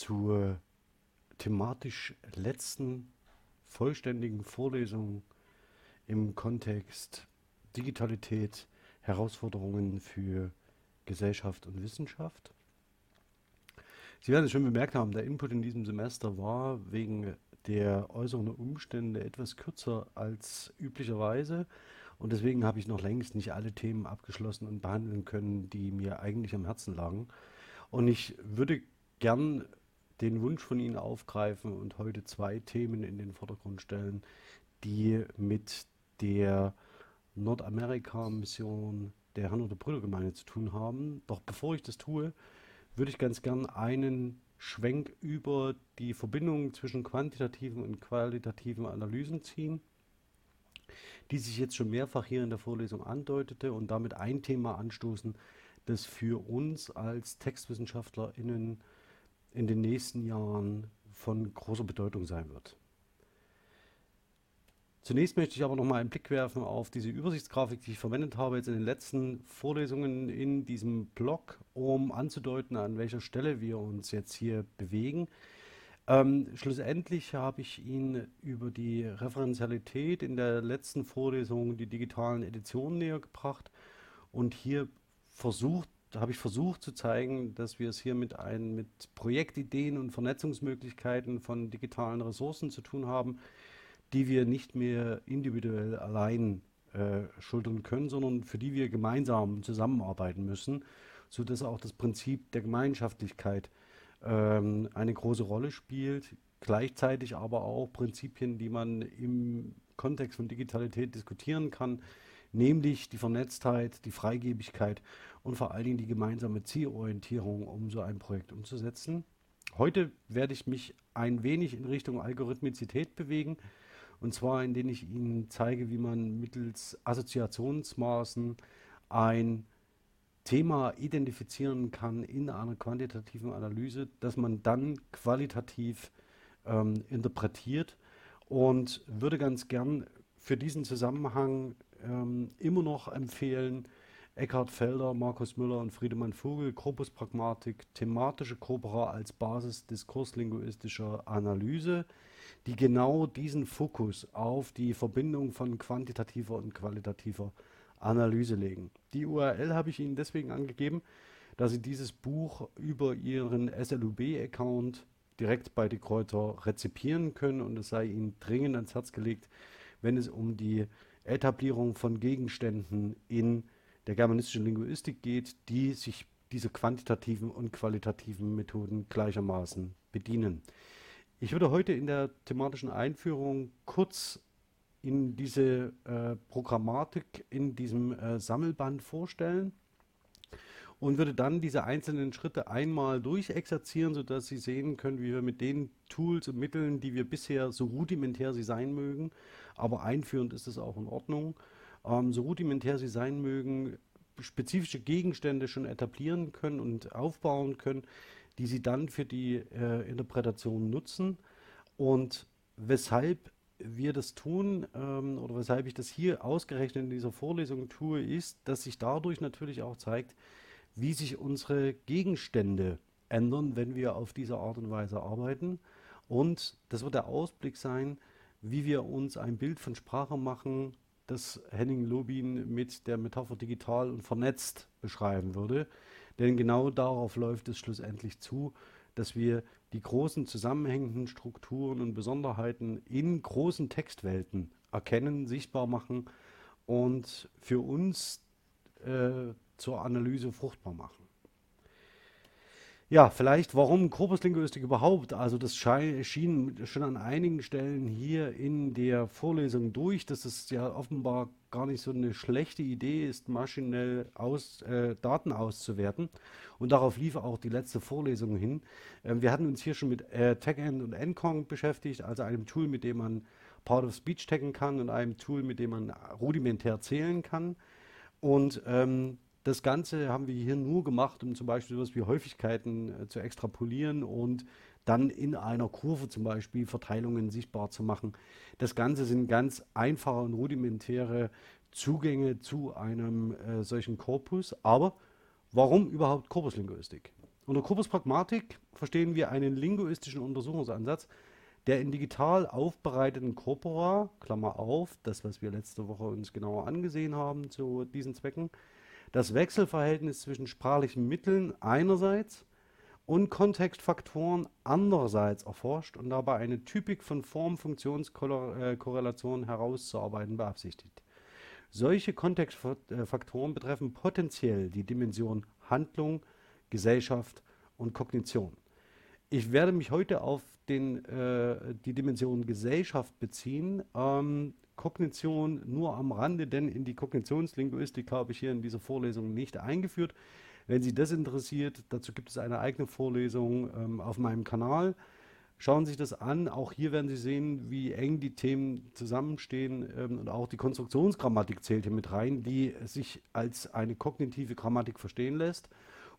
zur thematisch letzten vollständigen Vorlesung im Kontext Digitalität, Herausforderungen für Gesellschaft und Wissenschaft. Sie werden es schon bemerkt haben, der Input in diesem Semester war wegen der äußeren Umstände etwas kürzer als üblicherweise. Und deswegen habe ich noch längst nicht alle Themen abgeschlossen und behandeln können, die mir eigentlich am Herzen lagen. Und ich würde gern den Wunsch von Ihnen aufgreifen und heute zwei Themen in den Vordergrund stellen, die mit der Nordamerika-Mission der Herrn- oder Brüdergemeinde zu tun haben. Doch bevor ich das tue, würde ich ganz gern einen Schwenk über die Verbindung zwischen quantitativen und qualitativen Analysen ziehen die sich jetzt schon mehrfach hier in der Vorlesung andeutete und damit ein Thema anstoßen, das für uns als TextwissenschaftlerInnen in den nächsten Jahren von großer Bedeutung sein wird. Zunächst möchte ich aber noch mal einen Blick werfen auf diese Übersichtsgrafik, die ich verwendet habe jetzt in den letzten Vorlesungen in diesem Blog, um anzudeuten, an welcher Stelle wir uns jetzt hier bewegen. Ähm, schlussendlich habe ich Ihnen über die Referenzialität in der letzten Vorlesung die digitalen Editionen näher gebracht und hier versucht, habe ich versucht zu zeigen, dass wir es hier mit, ein, mit Projektideen und Vernetzungsmöglichkeiten von digitalen Ressourcen zu tun haben, die wir nicht mehr individuell allein äh, schultern können, sondern für die wir gemeinsam zusammenarbeiten müssen, sodass auch das Prinzip der Gemeinschaftlichkeit ähm, eine große Rolle spielt, gleichzeitig aber auch Prinzipien, die man im Kontext von Digitalität diskutieren kann, nämlich die Vernetztheit, die Freigebigkeit und vor allen Dingen die gemeinsame Zielorientierung, um so ein Projekt umzusetzen. Heute werde ich mich ein wenig in Richtung Algorithmizität bewegen, und zwar indem ich Ihnen zeige, wie man mittels Assoziationsmaßen ein Thema identifizieren kann in einer quantitativen Analyse, das man dann qualitativ ähm, interpretiert und würde ganz gern für diesen Zusammenhang ähm, immer noch empfehlen, Eckhard Felder, Markus Müller und Friedemann Vogel, Corpus Pragmatik, thematische Corpora als Basis diskurslinguistischer Analyse, die genau diesen Fokus auf die Verbindung von quantitativer und qualitativer Analyse legen. Die URL habe ich Ihnen deswegen angegeben, da Sie dieses Buch über Ihren SLUB-Account direkt bei die Kräuter rezipieren können und es sei Ihnen dringend ans Herz gelegt, wenn es um die Etablierung von Gegenständen in der germanistischen Linguistik geht, die sich diese quantitativen und qualitativen Methoden gleichermaßen bedienen. Ich würde heute in der thematischen Einführung kurz in diese äh, Programmatik in diesem äh, Sammelband vorstellen und würde dann diese einzelnen Schritte einmal durchexerzieren, sodass Sie sehen können, wie wir mit den Tools und Mitteln, die wir bisher, so rudimentär sie sein mögen, aber einführend ist es auch in Ordnung, ähm, so rudimentär sie sein mögen, spezifische Gegenstände schon etablieren können und aufbauen können, die Sie dann für die äh, Interpretation nutzen. Und weshalb wir das tun ähm, oder weshalb ich das hier ausgerechnet in dieser Vorlesung tue, ist, dass sich dadurch natürlich auch zeigt, wie sich unsere Gegenstände ändern, wenn wir auf diese Art und Weise arbeiten. Und das wird der Ausblick sein, wie wir uns ein Bild von Sprache machen, das Henning Lobin mit der Metapher digital und vernetzt beschreiben würde. Denn genau darauf läuft es schlussendlich zu, dass wir die großen zusammenhängenden Strukturen und Besonderheiten in großen Textwelten erkennen, sichtbar machen und für uns äh, zur Analyse fruchtbar machen. Ja, vielleicht warum Korpuslinguistik überhaupt? Also das schien schon an einigen Stellen hier in der Vorlesung durch, dass es ja offenbar gar nicht so eine schlechte Idee ist, maschinell aus, äh, Daten auszuwerten. Und darauf lief auch die letzte Vorlesung hin. Ähm, wir hatten uns hier schon mit äh, TagEnd und Encong beschäftigt, also einem Tool, mit dem man Part of Speech taggen kann und einem Tool, mit dem man rudimentär zählen kann. Und ähm, das Ganze haben wir hier nur gemacht, um zum Beispiel sowas wie Häufigkeiten äh, zu extrapolieren und dann in einer Kurve zum Beispiel Verteilungen sichtbar zu machen. Das Ganze sind ganz einfache und rudimentäre Zugänge zu einem äh, solchen Korpus. Aber warum überhaupt Korpuslinguistik? Unter Korpuspragmatik verstehen wir einen linguistischen Untersuchungsansatz, der in digital aufbereiteten Corpora, Klammer auf, das, was wir letzte Woche uns genauer angesehen haben zu diesen Zwecken, das Wechselverhältnis zwischen sprachlichen Mitteln einerseits und Kontextfaktoren andererseits erforscht und dabei eine Typik von Form-Funktionskorrelationen herauszuarbeiten beabsichtigt. Solche Kontextfaktoren betreffen potenziell die Dimension Handlung, Gesellschaft und Kognition. Ich werde mich heute auf den, äh, die Dimension Gesellschaft beziehen. Ähm, Kognition nur am Rande, denn in die Kognitionslinguistik habe ich hier in dieser Vorlesung nicht eingeführt. Wenn Sie das interessiert, dazu gibt es eine eigene Vorlesung ähm, auf meinem Kanal. Schauen Sie sich das an. Auch hier werden Sie sehen, wie eng die Themen zusammenstehen. Ähm, und auch die Konstruktionsgrammatik zählt hier mit rein, die sich als eine kognitive Grammatik verstehen lässt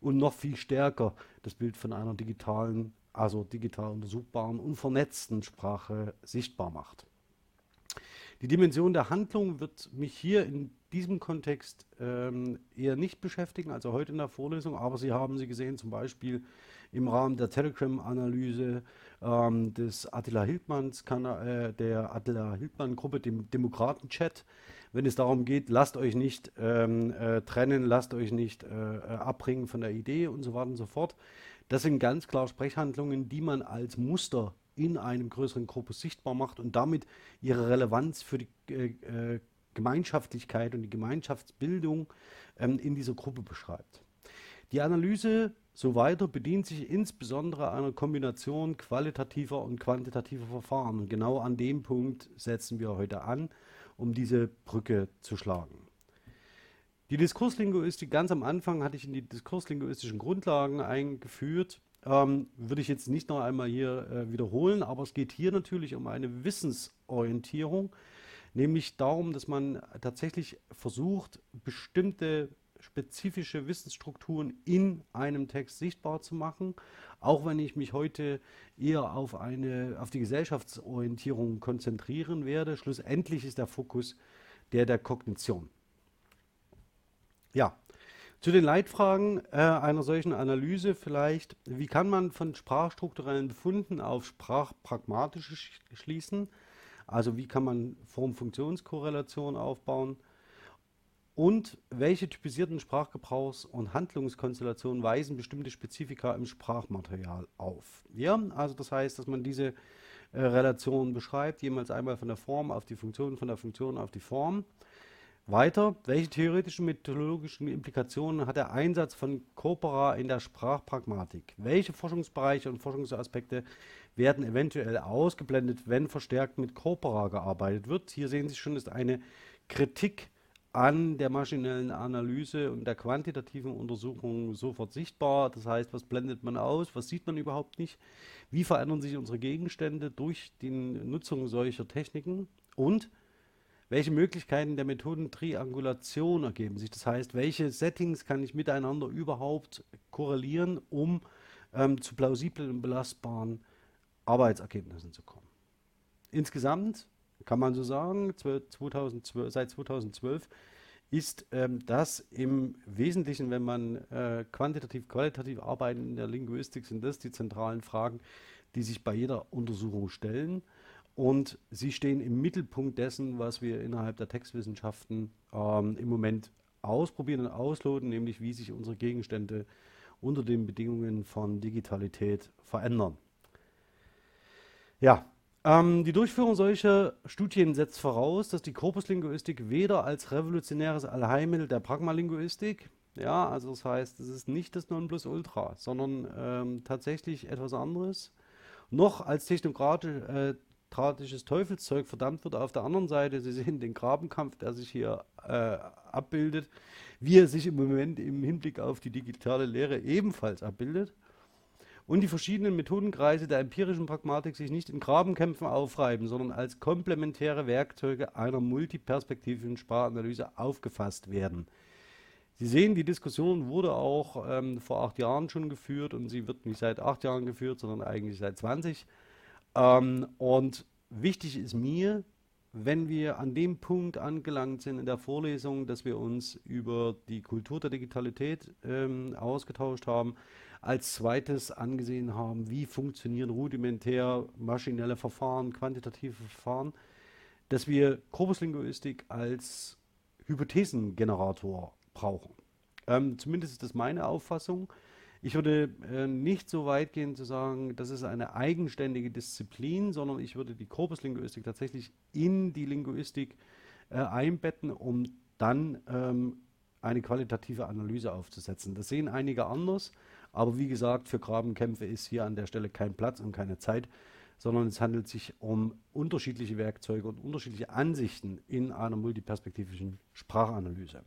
und noch viel stärker das Bild von einer digitalen, also digital untersuchbaren und vernetzten Sprache sichtbar macht. Die Dimension der Handlung wird mich hier in diesem Kontext ähm, eher nicht beschäftigen, also heute in der Vorlesung, aber Sie haben sie gesehen, zum Beispiel im Rahmen der Telegram-Analyse ähm, des Attila Hildmanns, äh, der Attila Hildmann-Gruppe, dem Demokraten-Chat, wenn es darum geht, lasst euch nicht ähm, äh, trennen, lasst euch nicht äh, äh abbringen von der Idee und so weiter und so fort. Das sind ganz klar Sprechhandlungen, die man als Muster in einem größeren Korpus sichtbar macht und damit ihre Relevanz für die äh, äh, Gemeinschaftlichkeit und die Gemeinschaftsbildung ähm, in dieser Gruppe beschreibt. Die Analyse so weiter bedient sich insbesondere einer Kombination qualitativer und quantitativer Verfahren. Und genau an dem Punkt setzen wir heute an, um diese Brücke zu schlagen. Die Diskurslinguistik, ganz am Anfang hatte ich in die diskurslinguistischen Grundlagen eingeführt ähm, würde ich jetzt nicht noch einmal hier äh, wiederholen, aber es geht hier natürlich um eine Wissensorientierung, nämlich darum, dass man tatsächlich versucht, bestimmte spezifische Wissensstrukturen in einem Text sichtbar zu machen, auch wenn ich mich heute eher auf, eine, auf die Gesellschaftsorientierung konzentrieren werde. Schlussendlich ist der Fokus der der Kognition. Ja, zu den Leitfragen äh, einer solchen Analyse vielleicht, wie kann man von sprachstrukturellen Befunden auf sprachpragmatische sch schließen? Also wie kann man Form-Funktionskorrelationen aufbauen? Und welche typisierten Sprachgebrauchs- und Handlungskonstellationen weisen bestimmte Spezifika im Sprachmaterial auf? Ja, also das heißt, dass man diese äh, Relation beschreibt, jemals einmal von der Form auf die Funktion, von der Funktion auf die Form. Weiter, welche theoretischen methodologischen Implikationen hat der Einsatz von Corpora in der Sprachpragmatik? Welche Forschungsbereiche und Forschungsaspekte werden eventuell ausgeblendet, wenn verstärkt mit Corpora gearbeitet wird? Hier sehen Sie schon, ist eine Kritik an der maschinellen Analyse und der quantitativen Untersuchung sofort sichtbar. Das heißt, was blendet man aus? Was sieht man überhaupt nicht? Wie verändern sich unsere Gegenstände durch die Nutzung solcher Techniken? Und welche Möglichkeiten der Methodentriangulation ergeben sich. Das heißt, welche Settings kann ich miteinander überhaupt korrelieren, um ähm, zu plausiblen und belastbaren Arbeitsergebnissen zu kommen. Insgesamt kann man so sagen, 2012, seit 2012 ist ähm, das im Wesentlichen, wenn man äh, quantitativ, qualitativ arbeitet in der Linguistik, sind das die zentralen Fragen, die sich bei jeder Untersuchung stellen. Und sie stehen im Mittelpunkt dessen, was wir innerhalb der Textwissenschaften ähm, im Moment ausprobieren und ausloten, nämlich wie sich unsere Gegenstände unter den Bedingungen von Digitalität verändern. Ja, ähm, die Durchführung solcher Studien setzt voraus, dass die Korpuslinguistik weder als revolutionäres Allheilmittel der Pragmalinguistik, ja, also das heißt, es ist nicht das Nonplusultra, sondern ähm, tatsächlich etwas anderes, noch als technokratisch, äh, demokratisches Teufelszeug verdammt wird. Auf der anderen Seite, Sie sehen den Grabenkampf, der sich hier äh, abbildet, wie er sich im Moment im Hinblick auf die digitale Lehre ebenfalls abbildet. Und die verschiedenen Methodenkreise der empirischen Pragmatik sich nicht in Grabenkämpfen aufreiben, sondern als komplementäre Werkzeuge einer multiperspektivischen Sprachanalyse aufgefasst werden. Sie sehen, die Diskussion wurde auch ähm, vor acht Jahren schon geführt und sie wird nicht seit acht Jahren geführt, sondern eigentlich seit 20. Ähm, und wichtig ist mir, wenn wir an dem Punkt angelangt sind in der Vorlesung, dass wir uns über die Kultur der Digitalität ähm, ausgetauscht haben, als zweites angesehen haben, wie funktionieren rudimentär maschinelle Verfahren, quantitative Verfahren, dass wir Korpuslinguistik als Hypothesengenerator brauchen. Ähm, zumindest ist das meine Auffassung. Ich würde äh, nicht so weit gehen zu sagen, das ist eine eigenständige Disziplin, sondern ich würde die Korpuslinguistik tatsächlich in die Linguistik äh, einbetten, um dann ähm, eine qualitative Analyse aufzusetzen. Das sehen einige anders, aber wie gesagt, für Grabenkämpfe ist hier an der Stelle kein Platz und keine Zeit, sondern es handelt sich um unterschiedliche Werkzeuge und unterschiedliche Ansichten in einer multiperspektivischen Sprachanalyse.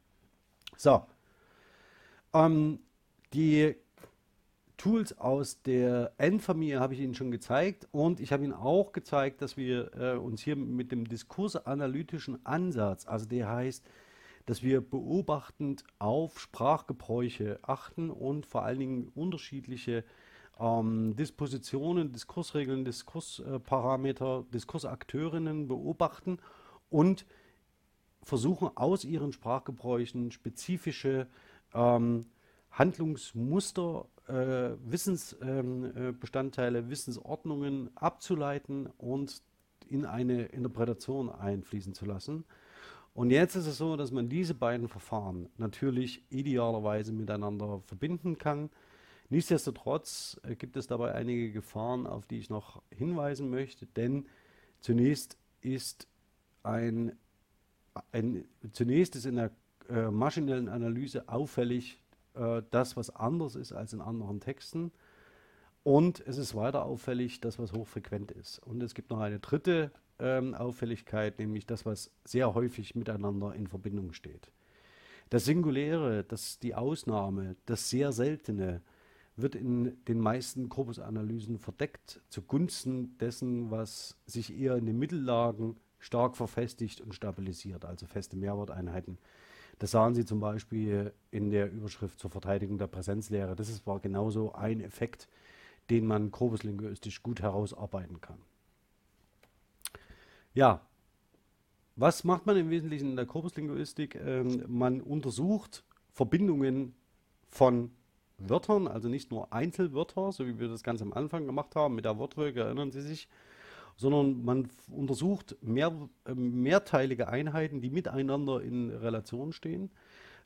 So, ähm, die Tools aus der N-Familie habe ich Ihnen schon gezeigt und ich habe Ihnen auch gezeigt, dass wir äh, uns hier mit dem diskursanalytischen Ansatz, also der heißt, dass wir beobachtend auf Sprachgebräuche achten und vor allen Dingen unterschiedliche ähm, Dispositionen, Diskursregeln, Diskursparameter, Diskursakteurinnen beobachten und versuchen aus ihren Sprachgebräuchen spezifische ähm, Handlungsmuster, äh, Wissensbestandteile, ähm, äh, Wissensordnungen abzuleiten und in eine Interpretation einfließen zu lassen. Und jetzt ist es so, dass man diese beiden Verfahren natürlich idealerweise miteinander verbinden kann. Nichtsdestotrotz äh, gibt es dabei einige Gefahren, auf die ich noch hinweisen möchte, denn zunächst ist ein, ein zunächst ist in der äh, maschinellen Analyse auffällig äh, das, was anders ist als in anderen Texten. Und es ist weiter auffällig, das, was hochfrequent ist. Und es gibt noch eine dritte ähm, Auffälligkeit, nämlich das, was sehr häufig miteinander in Verbindung steht. Das Singuläre, das die Ausnahme, das sehr Seltene wird in den meisten Korpusanalysen verdeckt zugunsten dessen, was sich eher in den Mittellagen stark verfestigt und stabilisiert, also feste Mehrworteinheiten. Das sahen Sie zum Beispiel in der Überschrift zur Verteidigung der Präsenzlehre. Das war genauso ein Effekt, den man korpuslinguistisch gut herausarbeiten kann. Ja, was macht man im Wesentlichen in der Korpuslinguistik? Ähm, man untersucht Verbindungen von Wörtern, also nicht nur Einzelwörter, so wie wir das ganz am Anfang gemacht haben mit der Wortwolke, erinnern Sie sich, sondern man untersucht mehr, äh, mehrteilige Einheiten, die miteinander in Relation stehen.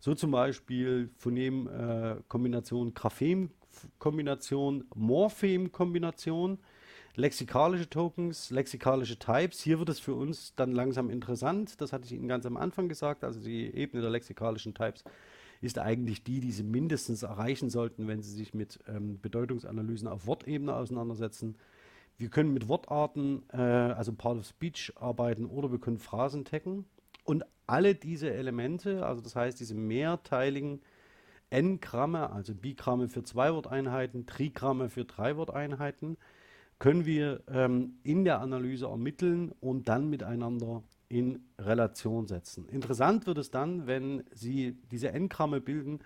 So zum Beispiel Phonem-Kombination, äh, Graphem-Kombination, Morphem-Kombination lexikalische Tokens, lexikalische Types. Hier wird es für uns dann langsam interessant. Das hatte ich Ihnen ganz am Anfang gesagt. Also die Ebene der lexikalischen Types ist eigentlich die, die Sie mindestens erreichen sollten, wenn Sie sich mit ähm, Bedeutungsanalysen auf Wortebene auseinandersetzen. Wir können mit Wortarten, äh, also Part of Speech, arbeiten oder wir können Phrasen taggen. Und alle diese Elemente, also das heißt diese mehrteiligen N-Gramme, also Bigramme für zwei Worteinheiten, Trigramme für drei Worteinheiten, können wir ähm, in der Analyse ermitteln und dann miteinander in Relation setzen. Interessant wird es dann, wenn Sie diese N-Gramme bilden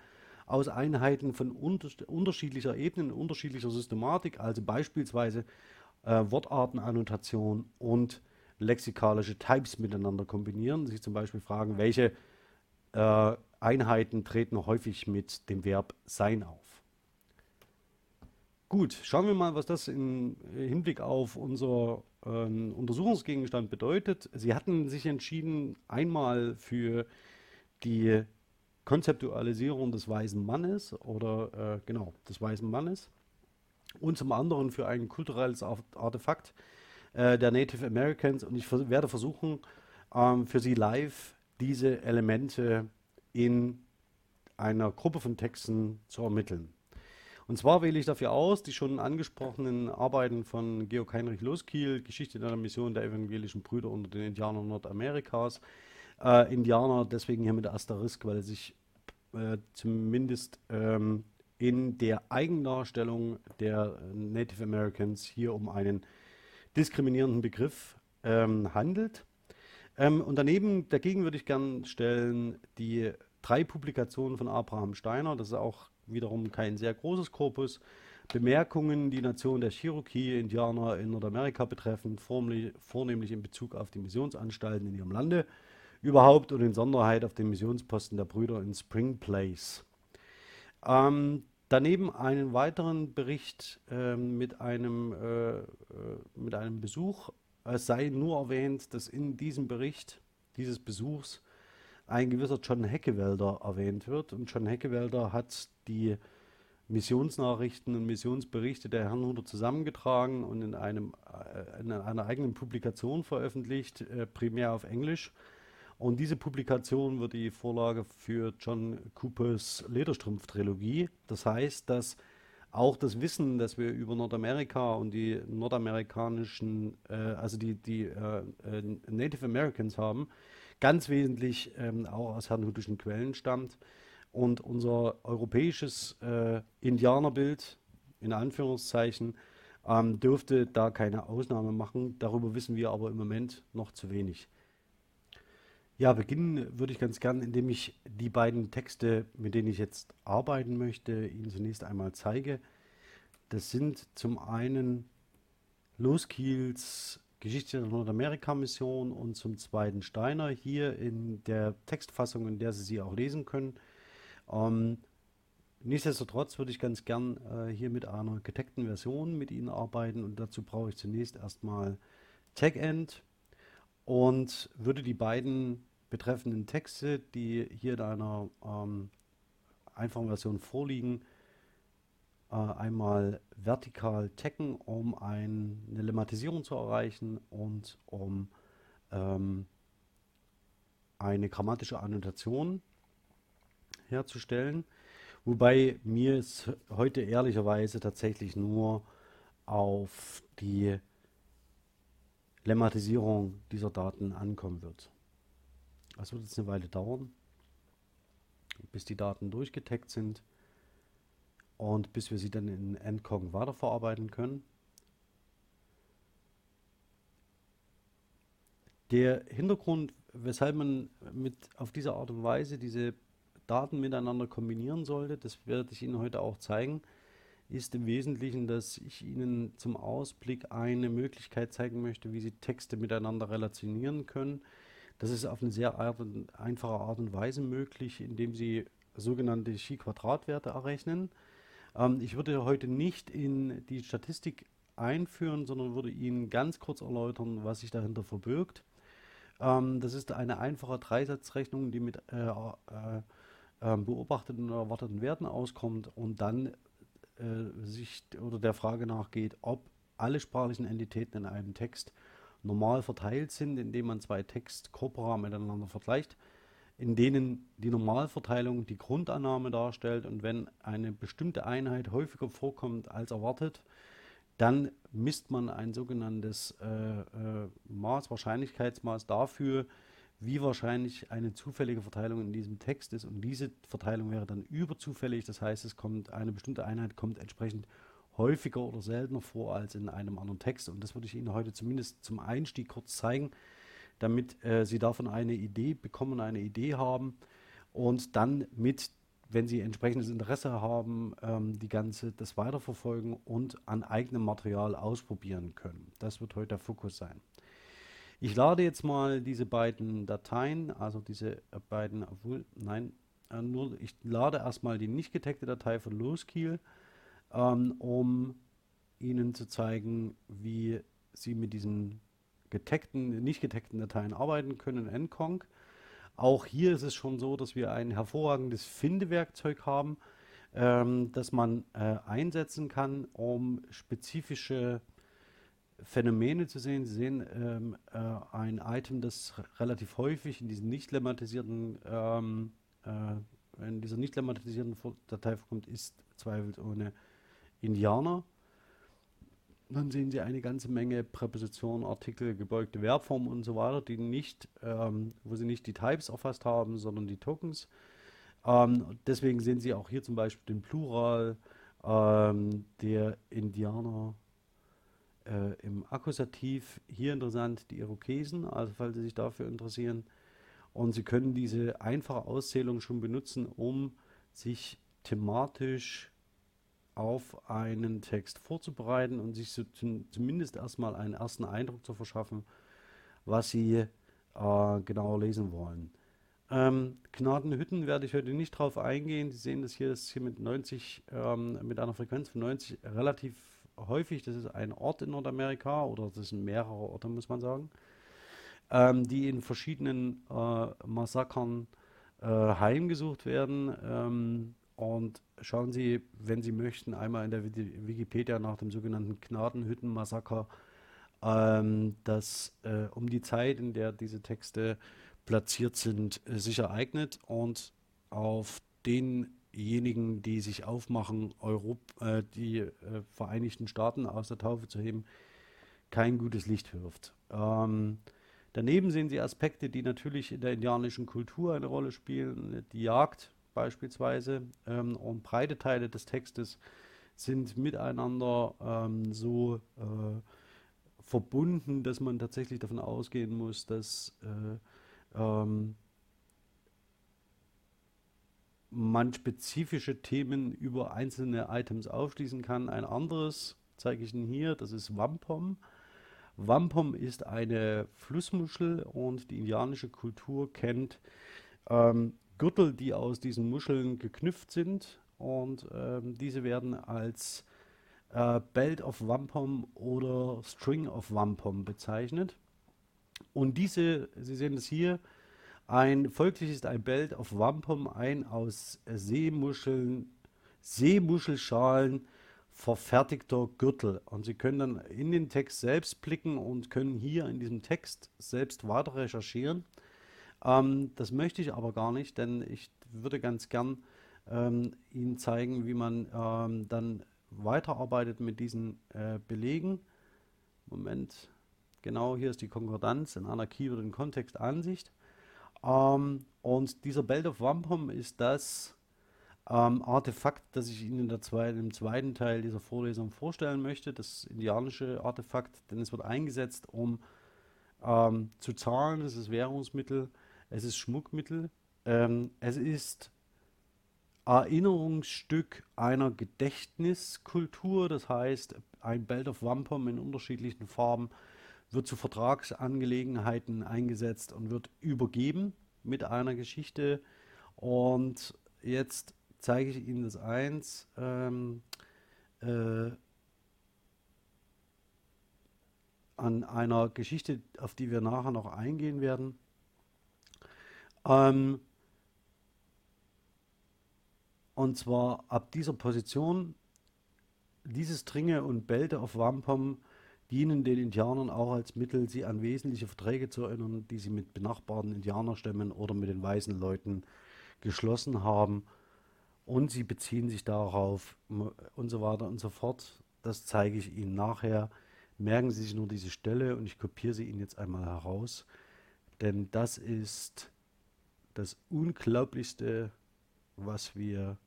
aus Einheiten von unter unterschiedlicher Ebene, unterschiedlicher Systematik, also beispielsweise äh, Wortartenannotation und lexikalische Types miteinander kombinieren, sich zum Beispiel fragen, welche äh, Einheiten treten häufig mit dem Verb sein auf. Gut, schauen wir mal, was das im Hinblick auf unser ähm, Untersuchungsgegenstand bedeutet. Sie hatten sich entschieden, einmal für die Konzeptualisierung des weißen Mannes oder äh, genau des weißen Mannes und zum anderen für ein kulturelles Artefakt äh, der Native Americans. Und ich vers werde versuchen, ähm, für Sie live diese Elemente in einer Gruppe von Texten zu ermitteln. Und zwar wähle ich dafür aus die schon angesprochenen Arbeiten von Georg Heinrich Loskiel, Geschichte der Mission der evangelischen Brüder unter den Indianern Nordamerikas. Äh, Indianer deswegen hier mit Asterisk, weil er sich äh, zumindest ähm, in der Eigendarstellung der Native Americans hier um einen diskriminierenden Begriff ähm, handelt. Ähm, und daneben, dagegen würde ich gerne stellen, die drei Publikationen von Abraham Steiner, das ist auch wiederum kein sehr großes Korpus, Bemerkungen, die Nation der Cherokee, Indianer in Nordamerika betreffend, vornehmlich in Bezug auf die Missionsanstalten in ihrem Lande überhaupt und in Sonderheit auf den Missionsposten der Brüder in Spring Place. Ähm, daneben einen weiteren Bericht ähm, mit, einem, äh, äh, mit einem Besuch. Es sei nur erwähnt, dass in diesem Bericht dieses Besuchs ein gewisser John Heckewelder erwähnt wird. Und John Heckewelder hat die Missionsnachrichten und Missionsberichte der Herrnhuter zusammengetragen und in, einem, äh, in einer eigenen Publikation veröffentlicht, äh, primär auf Englisch. Und diese Publikation wird die Vorlage für John Coopers Lederstrumpf-Trilogie. Das heißt, dass auch das Wissen, das wir über Nordamerika und die nordamerikanischen, äh, also die, die äh, äh, Native Americans haben, ganz wesentlich ähm, auch aus herrnhutischen Quellen stammt. Und unser europäisches äh, Indianerbild, in Anführungszeichen, ähm, dürfte da keine Ausnahme machen. Darüber wissen wir aber im Moment noch zu wenig. Ja, beginnen würde ich ganz gern, indem ich die beiden Texte, mit denen ich jetzt arbeiten möchte, Ihnen zunächst einmal zeige. Das sind zum einen Loskiels Geschichte der Nordamerika-Mission und zum zweiten Steiner hier in der Textfassung, in der Sie sie auch lesen können. Ähm, nichtsdestotrotz würde ich ganz gern äh, hier mit einer geteckten Version mit Ihnen arbeiten und dazu brauche ich zunächst erstmal TagEnd und würde die beiden betreffenden Texte, die hier in einer ähm, einfachen Version vorliegen, äh, einmal vertikal taggen, um ein, eine Lemmatisierung zu erreichen und um ähm, eine grammatische Annotation herzustellen. Wobei mir es heute ehrlicherweise tatsächlich nur auf die Lemmatisierung dieser Daten ankommen wird. Das wird jetzt eine Weile dauern, bis die Daten durchgetaggt sind und bis wir sie dann in Endcog weiterverarbeiten können. Der Hintergrund, weshalb man mit auf diese Art und Weise diese Daten miteinander kombinieren sollte, das werde ich Ihnen heute auch zeigen, ist im Wesentlichen, dass ich Ihnen zum Ausblick eine Möglichkeit zeigen möchte, wie Sie Texte miteinander relationieren können das ist auf eine sehr einfache Art und Weise möglich, indem Sie sogenannte Chi-Quadratwerte errechnen. Ähm, ich würde heute nicht in die Statistik einführen, sondern würde Ihnen ganz kurz erläutern, was sich dahinter verbirgt. Ähm, das ist eine einfache Dreisatzrechnung, die mit äh, äh, äh, beobachteten und erwarteten Werten auskommt und dann äh, sich oder der Frage nachgeht, ob alle sprachlichen Entitäten in einem Text normal verteilt sind, indem man zwei Textkorpora miteinander vergleicht, in denen die Normalverteilung die Grundannahme darstellt und wenn eine bestimmte Einheit häufiger vorkommt als erwartet, dann misst man ein sogenanntes äh, äh, Maß, Wahrscheinlichkeitsmaß dafür, wie wahrscheinlich eine zufällige Verteilung in diesem Text ist. Und diese Verteilung wäre dann überzufällig. Das heißt, es kommt eine bestimmte Einheit kommt entsprechend häufiger oder seltener vor als in einem anderen Text. Und das würde ich Ihnen heute zumindest zum Einstieg kurz zeigen, damit äh, Sie davon eine Idee bekommen, eine Idee haben und dann mit, wenn Sie entsprechendes Interesse haben, ähm, die ganze das weiterverfolgen und an eigenem Material ausprobieren können. Das wird heute der Fokus sein. Ich lade jetzt mal diese beiden Dateien, also diese äh, beiden, obwohl, nein, äh, nur, ich lade erstmal die nicht getagte Datei von Loskiel ähm, um Ihnen zu zeigen, wie Sie mit diesen getagten, nicht getagten Dateien arbeiten können in NCONG. Auch hier ist es schon so, dass wir ein hervorragendes Findewerkzeug haben, ähm, das man äh, einsetzen kann, um spezifische Phänomene zu sehen. Sie sehen ähm, äh, ein Item, das relativ häufig in diesen nicht lemmatisierten, ähm, äh, in dieser nicht lemmatisierten Datei vorkommt, ist zweifelsohne Indianer. Dann sehen Sie eine ganze Menge Präpositionen, Artikel, gebeugte Verbformen und so weiter, die nicht, ähm, wo Sie nicht die Types erfasst haben, sondern die Tokens. Ähm, deswegen sehen Sie auch hier zum Beispiel den Plural ähm, der Indianer äh, im Akkusativ. Hier interessant die Irokesen, also falls Sie sich dafür interessieren. Und Sie können diese einfache Auszählung schon benutzen, um sich thematisch auf einen Text vorzubereiten und sich so zum, zumindest erstmal einen ersten Eindruck zu verschaffen, was Sie äh, genau lesen wollen. Ähm, Gnadenhütten werde ich heute nicht drauf eingehen. Sie sehen das hier, das hier mit 90, ähm, mit einer Frequenz von 90 relativ häufig. Das ist ein Ort in Nordamerika oder das sind mehrere Orte, muss man sagen, ähm, die in verschiedenen äh, Massakern äh, heimgesucht werden. Ähm, und schauen Sie, wenn Sie möchten, einmal in der Wikipedia nach dem sogenannten Gnadenhüttenmassaker, ähm, das äh, um die Zeit, in der diese Texte platziert sind, äh, sich ereignet und auf denjenigen, die sich aufmachen, Europ äh, die äh, Vereinigten Staaten aus der Taufe zu heben, kein gutes Licht wirft. Ähm, daneben sehen Sie Aspekte, die natürlich in der indianischen Kultur eine Rolle spielen. Die Jagd beispielsweise ähm, und breite Teile des Textes sind miteinander ähm, so äh, verbunden, dass man tatsächlich davon ausgehen muss, dass äh, ähm, man spezifische Themen über einzelne Items aufschließen kann. Ein anderes zeige ich Ihnen hier, das ist Wampum. Wampum ist eine Flussmuschel und die indianische Kultur kennt ähm, Gürtel, die aus diesen Muscheln geknüpft sind und ähm, diese werden als äh, Belt of Wampum oder String of Wampum bezeichnet. Und diese, Sie sehen es hier, ein folglich ist ein Belt of Wampum ein aus Seemuscheln, Seemuschelschalen verfertigter Gürtel. Und Sie können dann in den Text selbst blicken und können hier in diesem Text selbst weiter recherchieren. Ähm, das möchte ich aber gar nicht, denn ich würde ganz gern ähm, Ihnen zeigen, wie man ähm, dann weiterarbeitet mit diesen äh, Belegen. Moment, genau hier ist die Konkordanz in einer Keyword- und Kontextansicht. Ähm, und dieser Belt of Wampum ist das ähm, Artefakt, das ich Ihnen im zweiten Teil dieser Vorlesung vorstellen möchte, das indianische Artefakt, denn es wird eingesetzt, um ähm, zu zahlen, es ist Währungsmittel, es ist Schmuckmittel, ähm, es ist Erinnerungsstück einer Gedächtniskultur, das heißt, ein Belt of Wampum in unterschiedlichen Farben wird zu Vertragsangelegenheiten eingesetzt und wird übergeben mit einer Geschichte. Und jetzt zeige ich Ihnen das eins. Ähm, äh, an einer Geschichte, auf die wir nachher noch eingehen werden. Ähm, und zwar ab dieser Position, diese Stringe und Belte auf Wampum dienen den Indianern auch als Mittel, sie an wesentliche Verträge zu erinnern, die sie mit benachbarten Indianerstämmen oder mit den weißen Leuten geschlossen haben. Und sie beziehen sich darauf und so weiter und so fort. Das zeige ich Ihnen nachher. Merken Sie sich nur diese Stelle und ich kopiere sie Ihnen jetzt einmal heraus. Denn das ist das Unglaublichste, was wir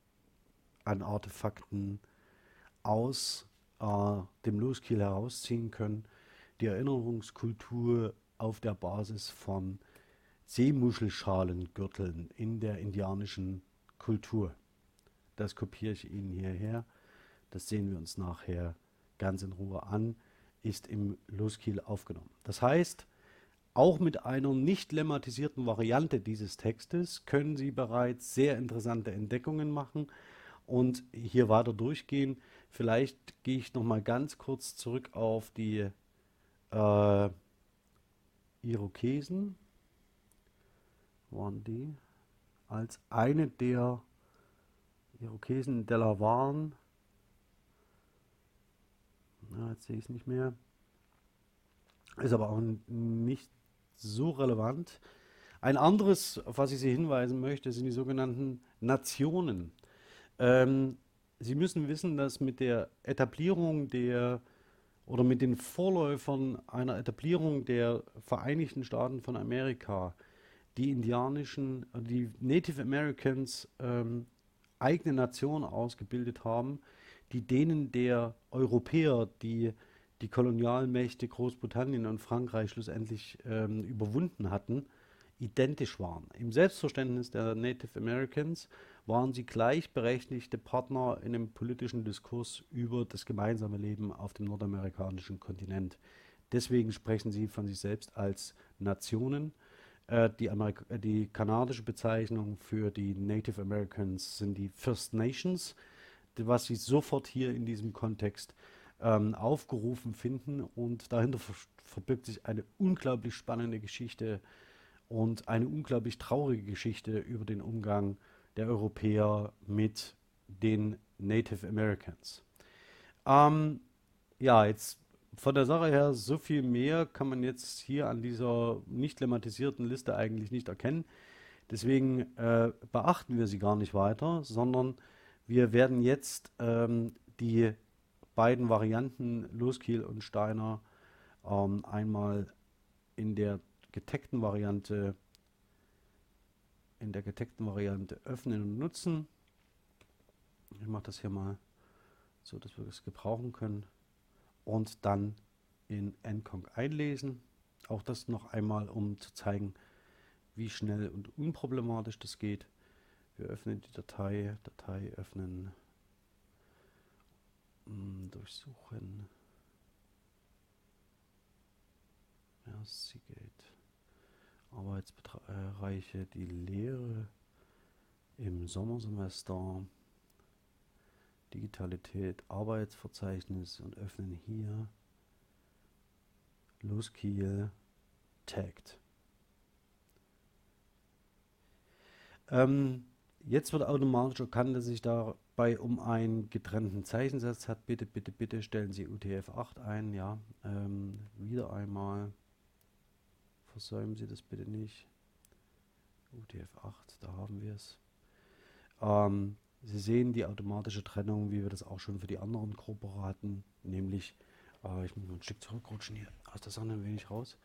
an Artefakten aus äh, dem Loskiel herausziehen können. Die Erinnerungskultur auf der Basis von Seemuschelschalengürteln in der indianischen Kultur. Das kopiere ich Ihnen hierher. Das sehen wir uns nachher ganz in Ruhe an. Ist im Loskiel aufgenommen. Das heißt, auch mit einer nicht lemmatisierten Variante dieses Textes können Sie bereits sehr interessante Entdeckungen machen und hier weiter durchgehen. Vielleicht gehe ich noch mal ganz kurz zurück auf die äh, Irokesen. Waren die als eine der Irokesen Delawaren. Ja, jetzt sehe ich es nicht mehr. Ist aber auch nicht so relevant. Ein anderes, auf was ich Sie hinweisen möchte, sind die sogenannten Nationen. Ähm, Sie müssen wissen, dass mit der Etablierung der oder mit den Vorläufern einer Etablierung der Vereinigten Staaten von Amerika die indianischen, die Native Americans ähm, eigene Nationen ausgebildet haben, die denen der Europäer, die die Kolonialmächte Großbritannien und Frankreich schlussendlich ähm, überwunden hatten, identisch waren. Im Selbstverständnis der Native Americans waren sie gleichberechtigte Partner in einem politischen Diskurs über das gemeinsame Leben auf dem nordamerikanischen Kontinent. Deswegen sprechen sie von sich selbst als Nationen. Äh, die, äh, die kanadische Bezeichnung für die Native Americans sind die First Nations, was sie sofort hier in diesem Kontext ähm, aufgerufen finden. Und dahinter ver verbirgt sich eine unglaublich spannende Geschichte und eine unglaublich traurige Geschichte über den Umgang der Europäer mit den Native Americans. Ähm, ja, jetzt von der Sache her, so viel mehr kann man jetzt hier an dieser nicht lemmatisierten Liste eigentlich nicht erkennen. Deswegen äh, beachten wir sie gar nicht weiter, sondern wir werden jetzt ähm, die beiden Varianten Loskiel und Steiner ähm, einmal in der geteckten Variante in der geteckten Variante öffnen und nutzen. Ich mache das hier mal so, dass wir das gebrauchen können und dann in nconc einlesen. Auch das noch einmal, um zu zeigen, wie schnell und unproblematisch das geht. Wir öffnen die Datei, Datei öffnen, hm, durchsuchen. Ja, Seagate. Arbeitsbereiche, die Lehre im Sommersemester, Digitalität, Arbeitsverzeichnis und öffnen hier Loskiel Tagged. Ähm, jetzt wird automatisch erkannt, dass sich dabei um einen getrennten Zeichensatz hat. Bitte, bitte, bitte stellen Sie UTF-8 ein. Ja, ähm, wieder einmal. Versäumen Sie das bitte nicht. UTF-8, da haben wir es. Ähm, Sie sehen die automatische Trennung, wie wir das auch schon für die anderen Gruppen hatten, nämlich, äh, ich muss mal ein Stück zurückrutschen hier aus der Sonne ein wenig raus.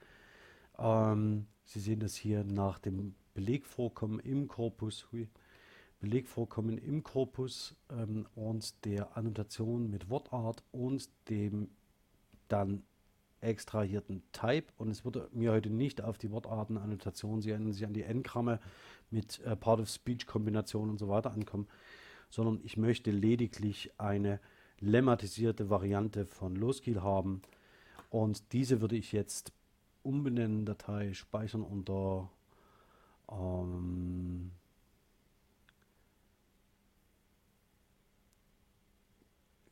Ähm, Sie sehen das hier nach dem Belegvorkommen im Korpus, hui, Belegvorkommen im Korpus ähm, und der Annotation mit Wortart und dem dann extrahierten Type. Und es würde mir heute nicht auf die Wortartenannotation, Sie erinnern sich an die N-Gramme mit äh, Part-of-Speech-Kombination und so weiter ankommen, sondern ich möchte lediglich eine lemmatisierte Variante von Loskiel haben. Und diese würde ich jetzt umbenennen, Datei speichern unter ähm,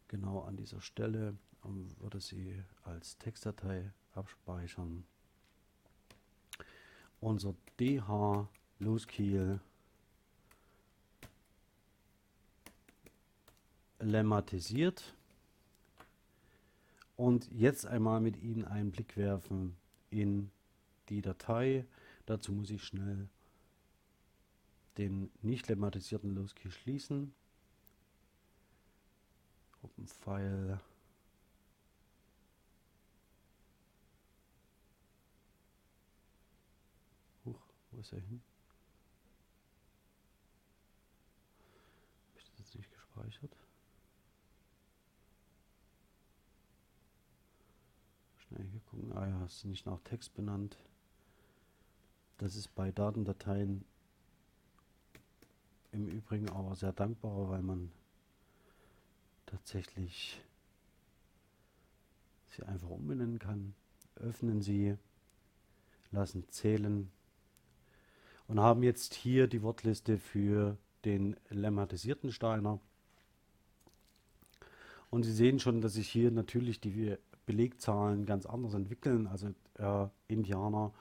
genau an dieser Stelle und würde sie als Textdatei abspeichern. Unser DH Loskiel lemmatisiert und jetzt einmal mit Ihnen einen Blick werfen in die Datei. Dazu muss ich schnell den nicht lemmatisierten Loskiel schließen. Open File Wo ist er hin? Habe ich das jetzt nicht gespeichert? Schnell hier gucken. Ah ja, ist nicht nach Text benannt. Das ist bei Datendateien im Übrigen aber sehr dankbar, weil man tatsächlich sie einfach umbenennen kann. Öffnen Sie, lassen zählen, und haben jetzt hier die Wortliste für den lemmatisierten Steiner. Und Sie sehen schon, dass sich hier natürlich die Belegzahlen ganz anders entwickeln. Also äh, Indianer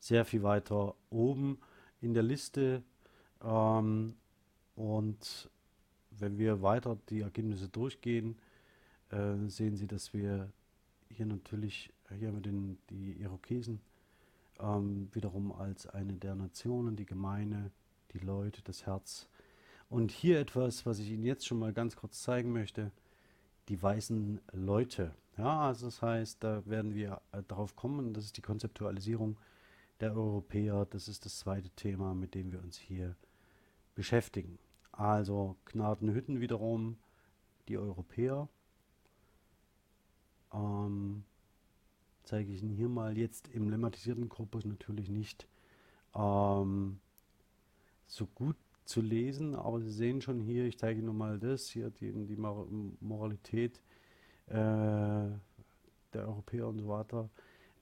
sehr viel weiter oben in der Liste. Ähm, und wenn wir weiter die Ergebnisse durchgehen, äh, sehen Sie, dass wir hier natürlich, hier haben wir den, die Irokesen, ähm, wiederum als eine der Nationen, die Gemeine, die Leute, das Herz. Und hier etwas, was ich Ihnen jetzt schon mal ganz kurz zeigen möchte, die weißen Leute. Ja, also das heißt, da werden wir äh, darauf kommen, das ist die Konzeptualisierung der Europäer, das ist das zweite Thema, mit dem wir uns hier beschäftigen. Also Gnadenhütten wiederum, die Europäer. Ähm, zeige ich Ihnen hier mal jetzt im lemmatisierten Korpus natürlich nicht ähm, so gut zu lesen, aber Sie sehen schon hier, ich zeige Ihnen nochmal das, hier die, die Moralität äh, der Europäer und so weiter.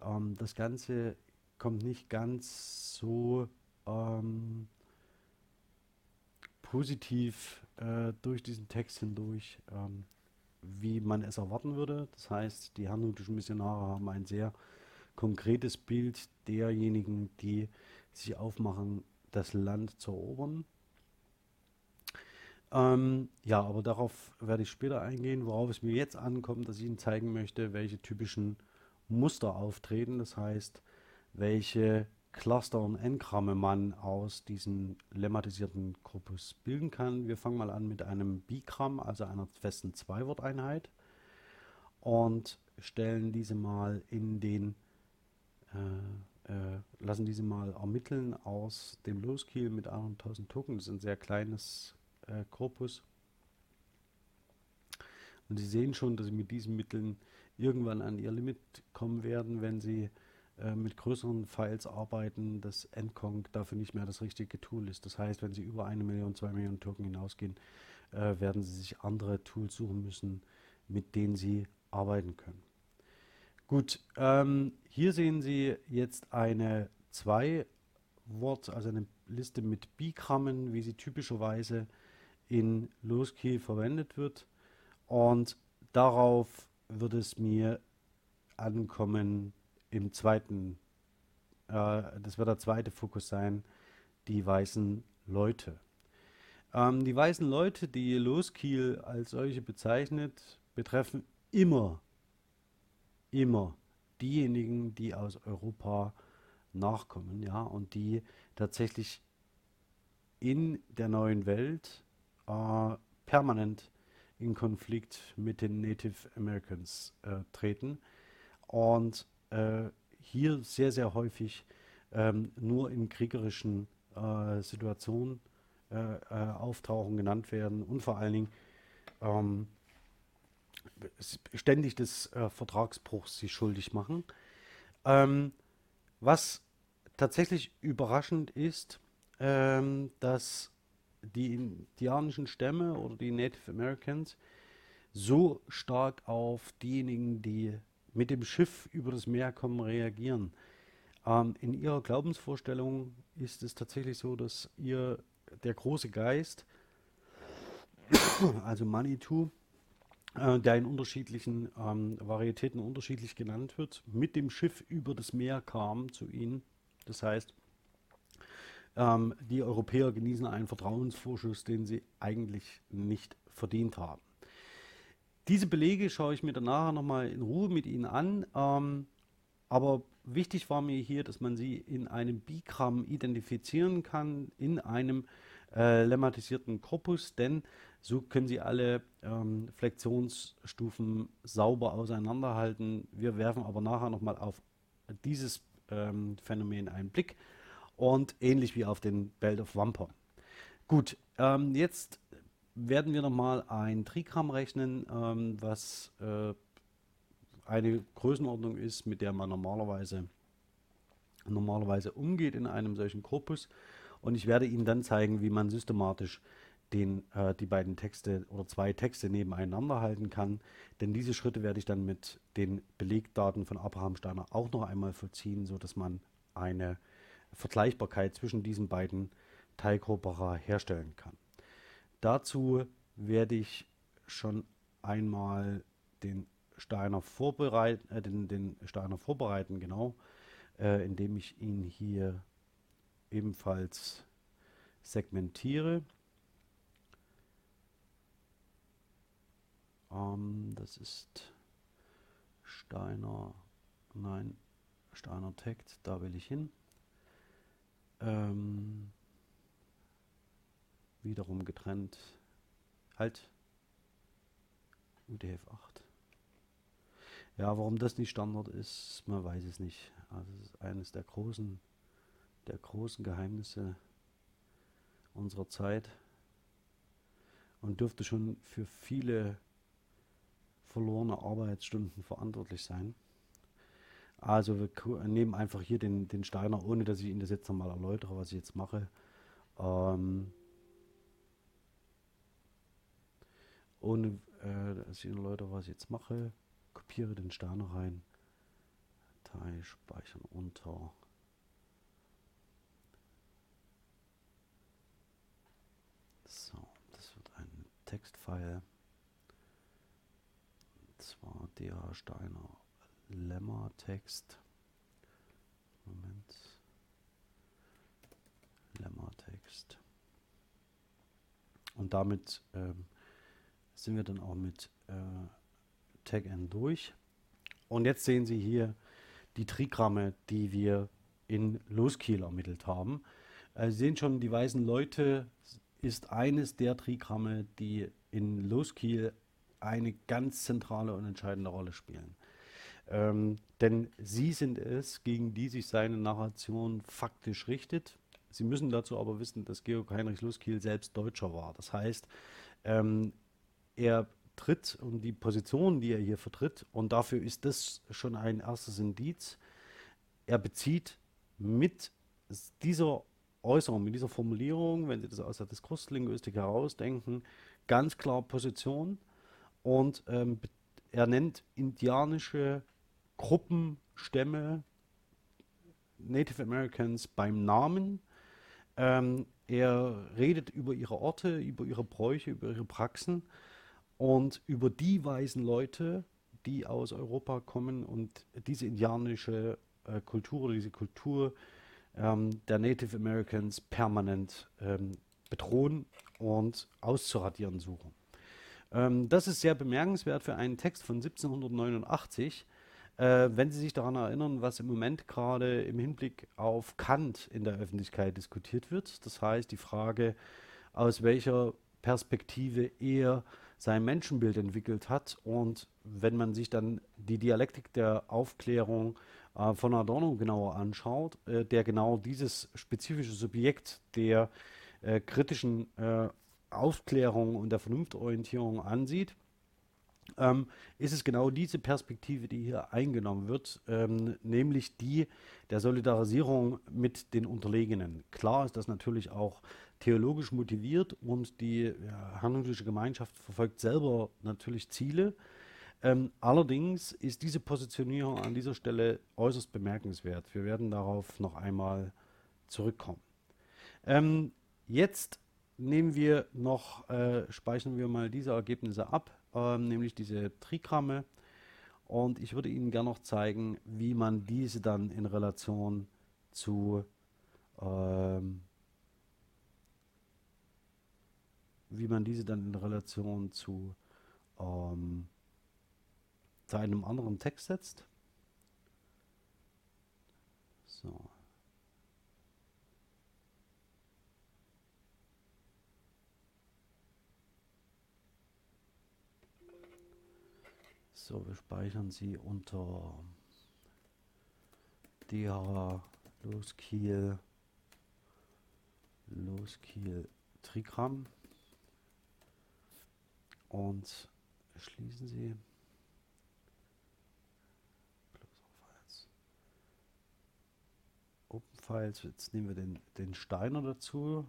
Ähm, das Ganze kommt nicht ganz so ähm, positiv äh, durch diesen Text hindurch, ähm, wie man es erwarten würde. Das heißt, die herrnhutischen Missionare haben ein sehr konkretes Bild derjenigen, die sich aufmachen, das Land zu erobern. Ähm, ja, aber darauf werde ich später eingehen, worauf es mir jetzt ankommt, dass ich Ihnen zeigen möchte, welche typischen Muster auftreten. Das heißt, welche Cluster und Engramme man aus diesem lemmatisierten Korpus bilden kann. Wir fangen mal an mit einem Bigramm, also einer festen Zweiworteinheit und stellen diese mal in den äh, äh, lassen diese mal ermitteln aus dem Loskiel mit 100.000 Token. Das ist ein sehr kleines äh, Korpus. Und Sie sehen schon, dass Sie mit diesen Mitteln irgendwann an Ihr Limit kommen werden, wenn Sie äh, mit größeren Files arbeiten, dass Endconc dafür nicht mehr das richtige Tool ist. Das heißt, wenn Sie über eine Million, zwei Millionen Token hinausgehen, äh, werden Sie sich andere Tools suchen müssen, mit denen Sie arbeiten können. Gut, ähm, hier sehen Sie jetzt eine zwei Wort, also eine Liste mit Bigrammen, wie sie typischerweise in Loski verwendet wird. Und darauf wird es mir ankommen, im zweiten, äh, das wird der zweite Fokus sein, die weißen Leute. Ähm, die weißen Leute, die Loskiel als solche bezeichnet, betreffen immer, immer diejenigen, die aus Europa nachkommen, ja, und die tatsächlich in der neuen Welt äh, permanent in Konflikt mit den Native Americans äh, treten. Und äh, hier sehr, sehr häufig ähm, nur in kriegerischen äh, Situationen äh, äh, auftauchen, genannt werden und vor allen Dingen ähm, ständig des äh, Vertragsbruchs sich schuldig machen. Ähm, was tatsächlich überraschend ist, ähm, dass die indianischen Stämme oder die Native Americans so stark auf diejenigen, die mit dem Schiff über das Meer kommen, reagieren. Ähm, in ihrer Glaubensvorstellung ist es tatsächlich so, dass ihr der große Geist, also Manitou, äh, der in unterschiedlichen ähm, Varietäten unterschiedlich genannt wird, mit dem Schiff über das Meer kam zu ihnen. Das heißt, ähm, die Europäer genießen einen Vertrauensvorschuss, den sie eigentlich nicht verdient haben. Diese Belege schaue ich mir dann nachher nochmal in Ruhe mit Ihnen an. Ähm, aber wichtig war mir hier, dass man sie in einem Bigramm identifizieren kann, in einem äh, lemmatisierten Korpus, denn so können Sie alle ähm, Flexionsstufen sauber auseinanderhalten. Wir werfen aber nachher nochmal auf dieses ähm, Phänomen einen Blick und ähnlich wie auf den Belt of Wamper. Gut, ähm, jetzt werden wir nochmal ein Trigramm rechnen, ähm, was äh, eine Größenordnung ist, mit der man normalerweise, normalerweise umgeht in einem solchen Korpus. Und ich werde Ihnen dann zeigen, wie man systematisch den, äh, die beiden Texte oder zwei Texte nebeneinander halten kann. Denn diese Schritte werde ich dann mit den Belegdaten von Abraham Steiner auch noch einmal vollziehen, sodass man eine Vergleichbarkeit zwischen diesen beiden Teilgruppera herstellen kann. Dazu werde ich schon einmal den Steiner vorbereiten, äh, den, den Steiner vorbereiten, genau, äh, indem ich ihn hier ebenfalls segmentiere. Ähm, das ist Steiner, nein, Steiner Text, da will ich hin. Ähm, wiederum getrennt. Halt. UTF 8. Ja, warum das nicht Standard ist, man weiß es nicht. Also das ist eines der großen, der großen Geheimnisse unserer Zeit und dürfte schon für viele verlorene Arbeitsstunden verantwortlich sein. Also wir nehmen einfach hier den, den Steiner, ohne dass ich Ihnen das jetzt nochmal erläutere, was ich jetzt mache. Ähm, ohne äh, Ihnen erläutere, was ich jetzt mache, kopiere den Steiner rein, Datei speichern unter. So, das wird ein Textfile. Und zwar der Steiner Lemma Text. Moment. Lemma Text. Und damit ähm, sind wir dann auch mit äh, Tag N durch. Und jetzt sehen Sie hier die Trigramme, die wir in Loskiel ermittelt haben. Äh, Sie sehen schon, die weißen Leute ist eines der Trigramme, die in Loskiel eine ganz zentrale und entscheidende Rolle spielen. Ähm, denn sie sind es, gegen die sich seine Narration faktisch richtet. Sie müssen dazu aber wissen, dass Georg Heinrich Luskiel selbst Deutscher war. Das heißt, ähm, er tritt und die Position, die er hier vertritt, und dafür ist das schon ein erstes Indiz, er bezieht mit dieser Äußerung, mit dieser Formulierung, wenn Sie das aus der Diskurslinguistik herausdenken, ganz klar Position und ähm, er nennt indianische Gruppen, Stämme, Native Americans beim Namen. Ähm, er redet über ihre Orte, über ihre Bräuche, über ihre Praxen und über die weißen Leute, die aus Europa kommen und diese indianische äh, Kultur oder diese Kultur ähm, der Native Americans permanent ähm, bedrohen und auszuradieren suchen. Ähm, das ist sehr bemerkenswert für einen Text von 1789. Äh, wenn Sie sich daran erinnern, was im Moment gerade im Hinblick auf Kant in der Öffentlichkeit diskutiert wird, das heißt die Frage, aus welcher Perspektive er sein Menschenbild entwickelt hat. Und wenn man sich dann die Dialektik der Aufklärung äh, von Adorno genauer anschaut, äh, der genau dieses spezifische Subjekt der äh, kritischen äh, Aufklärung und der Vernunftorientierung ansieht, ähm, ist es genau diese Perspektive, die hier eingenommen wird, ähm, nämlich die der Solidarisierung mit den Unterlegenen. Klar ist das natürlich auch theologisch motiviert und die ja, hannoversche Gemeinschaft verfolgt selber natürlich Ziele. Ähm, allerdings ist diese Positionierung an dieser Stelle äußerst bemerkenswert. Wir werden darauf noch einmal zurückkommen. Ähm, jetzt nehmen wir noch, äh, speichern wir mal diese Ergebnisse ab, äh, nämlich diese Trigramme. Und ich würde Ihnen gerne noch zeigen, wie man diese dann in Relation zu ähm, wie man diese dann in Relation zu, ähm, zu einem anderen Text setzt. So. So, wir speichern sie unter DH Loskiel Loskiel Trigramm und schließen Sie. Open Files, jetzt nehmen wir den, den Steiner dazu.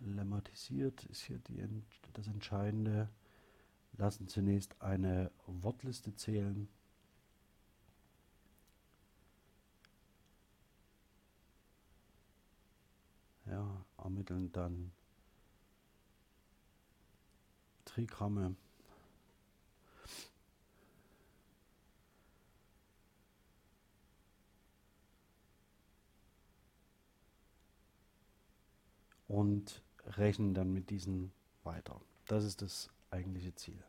Lemmatisiert ist hier die, das Entscheidende. Lassen zunächst eine Wortliste zählen. Ja, ermitteln dann Trigramme. Und rechnen dann mit diesen weiter. Das ist das eigentliche Ziel.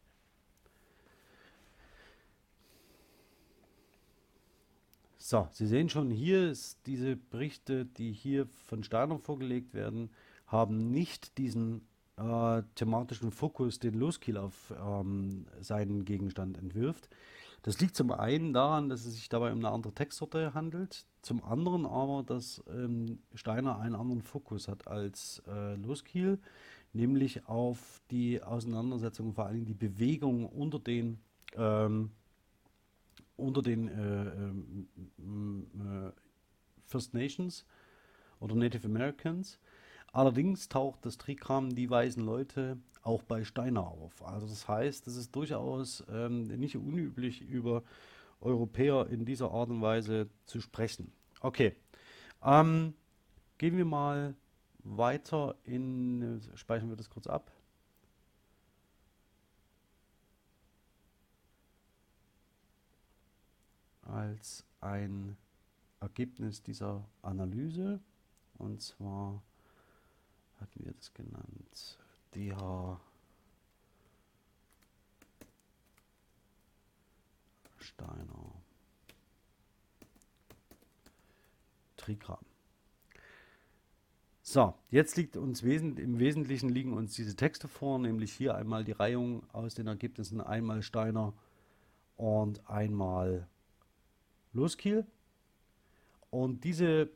So, Sie sehen schon, hier ist diese Berichte, die hier von Steiner vorgelegt werden, haben nicht diesen äh, thematischen Fokus, den Loskiel auf ähm, seinen Gegenstand entwirft. Das liegt zum einen daran, dass es sich dabei um eine andere Textsorte handelt, zum anderen aber, dass ähm, Steiner einen anderen Fokus hat als äh, Loskiel, nämlich auf die Auseinandersetzung, vor allem die Bewegung unter den ähm, unter den äh, äh, First Nations oder Native Americans. Allerdings taucht das Trigramm die weißen Leute auch bei Steiner auf. Also das heißt, es ist durchaus ähm, nicht unüblich, über Europäer in dieser Art und Weise zu sprechen. Okay, ähm, gehen wir mal weiter in, speichern wir das kurz ab. Als ein Ergebnis dieser Analyse. Und zwar hatten wir das genannt. DH Steiner Trigramm. So, jetzt liegt uns im Wesentlichen liegen uns diese Texte vor, nämlich hier einmal die Reihung aus den Ergebnissen, einmal Steiner und einmal Loskiel. Und diese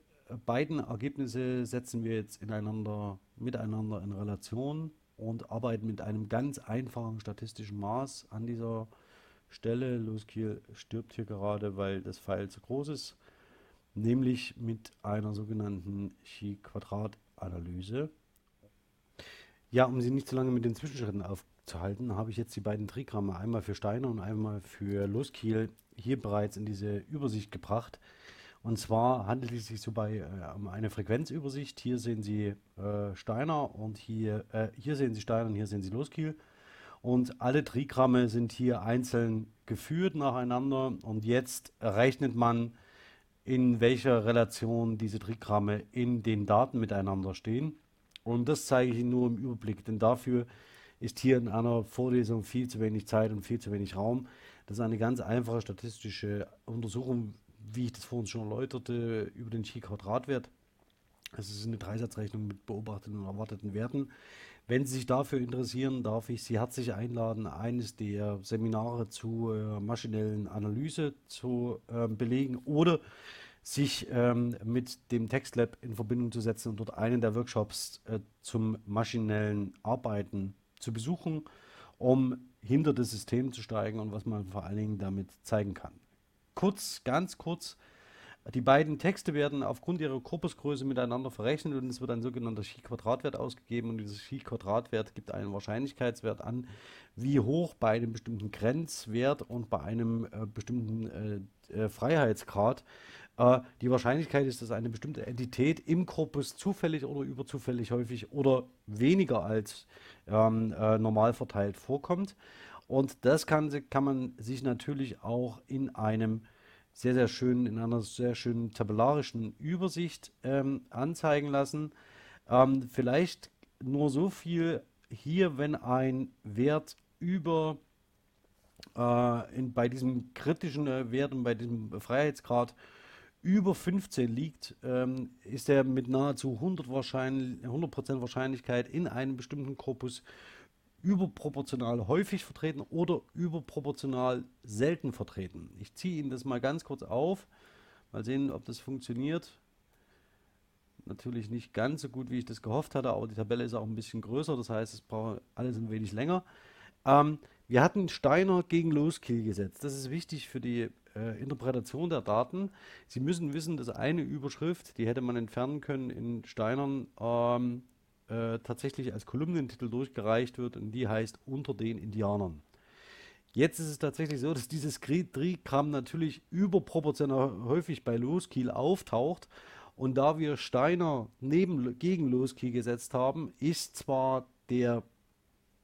beiden Ergebnisse setzen wir jetzt ineinander, miteinander in Relation und arbeiten mit einem ganz einfachen statistischen Maß an dieser Stelle. Loskiel stirbt hier gerade, weil das Pfeil zu groß ist, nämlich mit einer sogenannten Chi-Quadrat-Analyse. Ja, um Sie nicht zu lange mit den Zwischenschritten aufzuhalten, habe ich jetzt die beiden Trigramme einmal für Steiner und einmal für Loskiel hier bereits in diese Übersicht gebracht. Und zwar handelt es sich so bei äh, um eine Frequenzübersicht. Hier sehen Sie äh, Steiner und hier, äh, hier sehen Sie Steiner und hier sehen Sie Loskiel. Und alle Trigramme sind hier einzeln geführt nacheinander. Und jetzt rechnet man, in welcher Relation diese Trigramme in den Daten miteinander stehen. Und das zeige ich Ihnen nur im Überblick, denn dafür ist hier in einer Vorlesung viel zu wenig Zeit und viel zu wenig Raum. Das ist eine ganz einfache statistische Untersuchung, wie ich das vorhin schon erläuterte, über den Chi-Quadratwert. Es ist eine Dreisatzrechnung mit beobachteten und erwarteten Werten. Wenn Sie sich dafür interessieren, darf ich Sie herzlich einladen, eines der Seminare zur äh, maschinellen Analyse zu äh, belegen oder sich ähm, mit dem TextLab in Verbindung zu setzen und dort einen der Workshops äh, zum maschinellen Arbeiten zu besuchen, um hinter das System zu steigen und was man vor allen Dingen damit zeigen kann kurz, ganz kurz. Die beiden Texte werden aufgrund ihrer Korpusgröße miteinander verrechnet und es wird ein sogenannter Chi-Quadratwert ausgegeben und dieser Chi-Quadratwert gibt einen Wahrscheinlichkeitswert an, wie hoch bei einem bestimmten Grenzwert und bei einem äh, bestimmten äh, äh, Freiheitsgrad äh, die Wahrscheinlichkeit ist, dass eine bestimmte Entität im Korpus zufällig oder überzufällig häufig oder weniger als ähm, äh, normal verteilt vorkommt. Und das kann, kann man sich natürlich auch in einem sehr, sehr schönen, in einer sehr schönen tabellarischen Übersicht ähm, anzeigen lassen. Ähm, vielleicht nur so viel hier, wenn ein Wert über äh, in, bei diesem kritischen äh, Wert und bei diesem Freiheitsgrad über 15 liegt, ähm, ist er mit nahezu 100%, wahrscheinlich, 100 Wahrscheinlichkeit in einem bestimmten Korpus überproportional häufig vertreten oder überproportional selten vertreten. Ich ziehe Ihnen das mal ganz kurz auf. Mal sehen, ob das funktioniert. Natürlich nicht ganz so gut, wie ich das gehofft hatte, aber die Tabelle ist auch ein bisschen größer. Das heißt, es braucht alles ein wenig länger. Ähm, wir hatten Steiner gegen Loskill gesetzt. Das ist wichtig für die äh, Interpretation der Daten. Sie müssen wissen, dass eine Überschrift, die hätte man entfernen können in Steinern, ähm, äh, tatsächlich als Kolumnentitel durchgereicht wird und die heißt Unter den Indianern. Jetzt ist es tatsächlich so, dass dieses Trigramm natürlich überproportional häufig bei Loskiel auftaucht. Und da wir Steiner neben, gegen Loskiel gesetzt haben, ist zwar der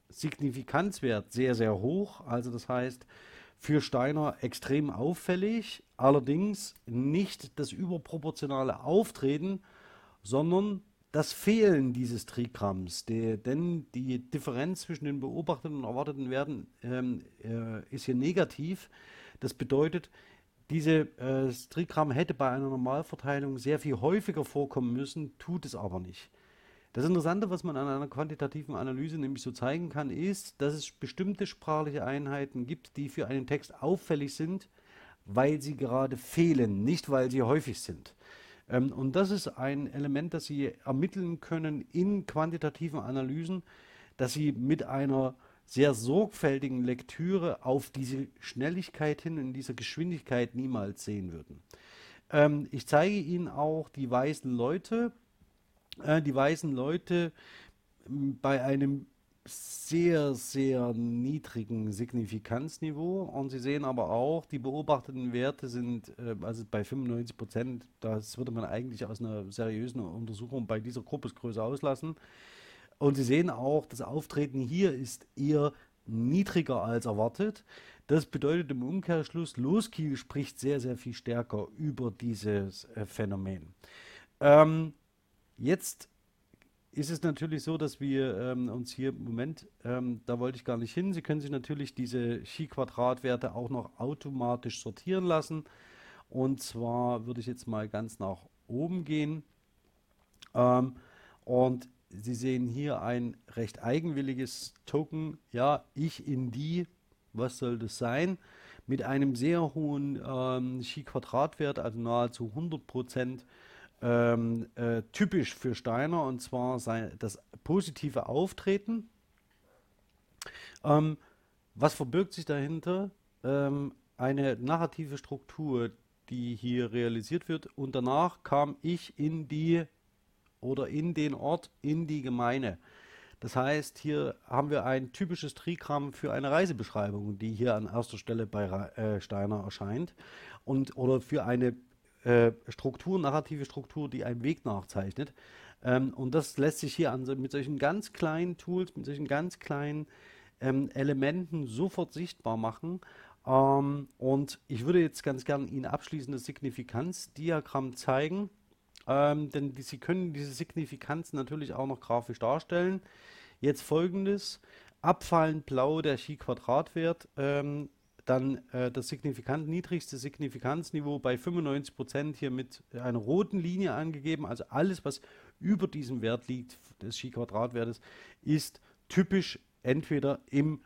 Signifikanzwert sehr, sehr hoch. Also das heißt, für Steiner extrem auffällig, allerdings nicht das überproportionale Auftreten, sondern das Fehlen dieses Trigramms, die, denn die Differenz zwischen den beobachteten und erwarteten Werten ähm, äh, ist hier negativ. Das bedeutet, dieses äh, Trigramm hätte bei einer Normalverteilung sehr viel häufiger vorkommen müssen, tut es aber nicht. Das Interessante, was man an einer quantitativen Analyse nämlich so zeigen kann, ist, dass es bestimmte sprachliche Einheiten gibt, die für einen Text auffällig sind, weil sie gerade fehlen, nicht weil sie häufig sind. Ähm, und das ist ein Element, das Sie ermitteln können in quantitativen Analysen, dass Sie mit einer sehr sorgfältigen Lektüre auf diese Schnelligkeit hin, in dieser Geschwindigkeit niemals sehen würden. Ähm, ich zeige Ihnen auch die weißen Leute. Äh, die weißen Leute bei einem sehr, sehr niedrigen Signifikanzniveau. Und Sie sehen aber auch, die beobachteten Werte sind äh, also bei 95 Prozent, das würde man eigentlich aus einer seriösen Untersuchung bei dieser Gruppesgröße auslassen. Und Sie sehen auch, das Auftreten hier ist eher niedriger als erwartet. Das bedeutet im Umkehrschluss, Loskiel spricht sehr, sehr viel stärker über dieses äh, Phänomen. Ähm, jetzt ist es natürlich so, dass wir ähm, uns hier Moment, ähm, da wollte ich gar nicht hin, Sie können sich natürlich diese Chi-Quadratwerte auch noch automatisch sortieren lassen. Und zwar würde ich jetzt mal ganz nach oben gehen. Ähm, und Sie sehen hier ein recht eigenwilliges Token. Ja, ich in die, was soll das sein? Mit einem sehr hohen ähm, Chi-Quadratwert, also nahezu 100 Prozent ähm, äh, typisch für Steiner und zwar sein, das positive Auftreten. Ähm, was verbirgt sich dahinter? Ähm, eine narrative Struktur, die hier realisiert wird und danach kam ich in die oder in den Ort, in die Gemeinde. Das heißt, hier haben wir ein typisches Trigramm für eine Reisebeschreibung, die hier an erster Stelle bei äh, Steiner erscheint und oder für eine äh, Struktur, narrative Struktur, die einen Weg nachzeichnet. Ähm, und das lässt sich hier an, mit solchen ganz kleinen Tools, mit solchen ganz kleinen ähm, Elementen sofort sichtbar machen. Ähm, und ich würde jetzt ganz gern Ihnen abschließend das Signifikanzdiagramm zeigen, ähm, denn die, Sie können diese Signifikanz natürlich auch noch grafisch darstellen. Jetzt folgendes: Abfallend blau der Chi-Quadratwert ähm, dann äh, das signifikant niedrigste Signifikanzniveau bei 95% hier mit einer roten Linie angegeben. Also alles, was über diesem Wert liegt, des Chi-Quadratwertes, ist typisch entweder im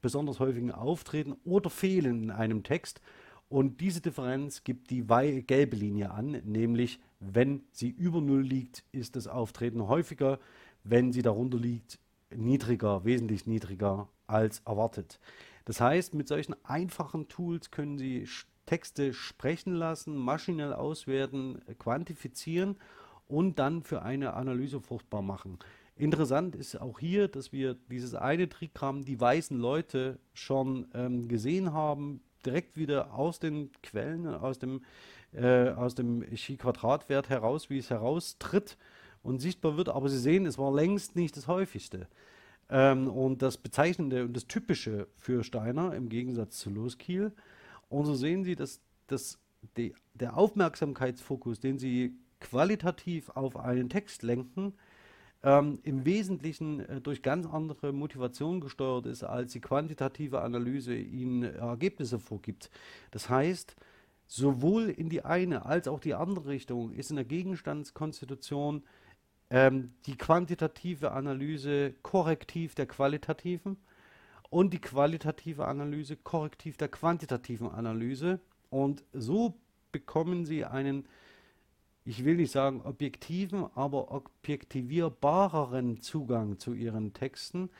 besonders häufigen Auftreten oder Fehlen in einem Text. Und diese Differenz gibt die gelbe Linie an, nämlich wenn sie über Null liegt, ist das Auftreten häufiger, wenn sie darunter liegt, niedriger, wesentlich niedriger als erwartet. Das heißt, mit solchen einfachen Tools können Sie Texte sprechen lassen, maschinell auswerten, quantifizieren und dann für eine Analyse fruchtbar machen. Interessant ist auch hier, dass wir dieses eine Trigramm, die weißen Leute, schon ähm, gesehen haben, direkt wieder aus den Quellen, aus dem, äh, aus dem Chi-Quadratwert heraus, wie es heraustritt und sichtbar wird. Aber Sie sehen, es war längst nicht das häufigste. Ähm, und das Bezeichnende und das Typische für Steiner im Gegensatz zu Loskiel. Und so sehen Sie, dass, dass die, der Aufmerksamkeitsfokus, den Sie qualitativ auf einen Text lenken, ähm, im Wesentlichen äh, durch ganz andere Motivationen gesteuert ist, als die quantitative Analyse Ihnen Ergebnisse vorgibt. Das heißt, sowohl in die eine als auch die andere Richtung ist in der Gegenstandskonstitution ähm, die quantitative Analyse korrektiv der qualitativen und die qualitative Analyse korrektiv der quantitativen Analyse. Und so bekommen Sie einen, ich will nicht sagen objektiven, aber objektivierbareren Zugang zu Ihren Texten,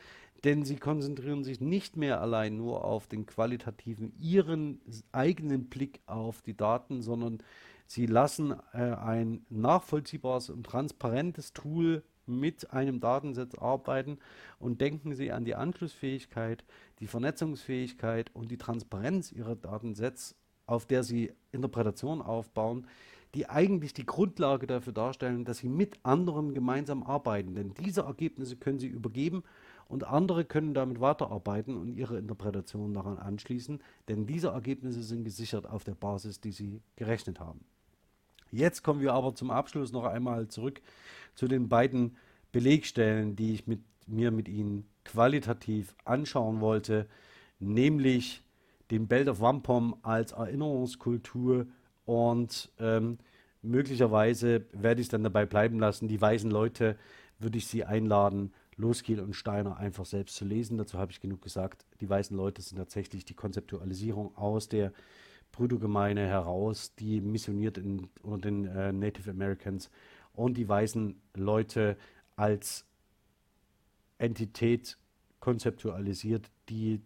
denn Sie konzentrieren sich nicht mehr allein nur auf den qualitativen, Ihren eigenen Blick auf die Daten, sondern Sie lassen äh, ein nachvollziehbares und transparentes Tool mit einem Datensatz arbeiten und denken Sie an die Anschlussfähigkeit, die Vernetzungsfähigkeit und die Transparenz Ihrer Datensätze, auf der Sie Interpretationen aufbauen, die eigentlich die Grundlage dafür darstellen, dass Sie mit anderen gemeinsam arbeiten. Denn diese Ergebnisse können Sie übergeben und andere können damit weiterarbeiten und ihre Interpretation daran anschließen, denn diese Ergebnisse sind gesichert auf der Basis, die Sie gerechnet haben. Jetzt kommen wir aber zum Abschluss noch einmal zurück zu den beiden Belegstellen, die ich mit, mir mit Ihnen qualitativ anschauen wollte, nämlich den Belt of Wampum als Erinnerungskultur und ähm, möglicherweise werde ich es dann dabei bleiben lassen, die weißen Leute würde ich Sie einladen, Loskiel und Steiner einfach selbst zu lesen. Dazu habe ich genug gesagt. Die weißen Leute sind tatsächlich die Konzeptualisierung aus der Brüdergemeine heraus, die missioniert in, unter den äh, Native Americans und die weißen Leute als Entität konzeptualisiert, die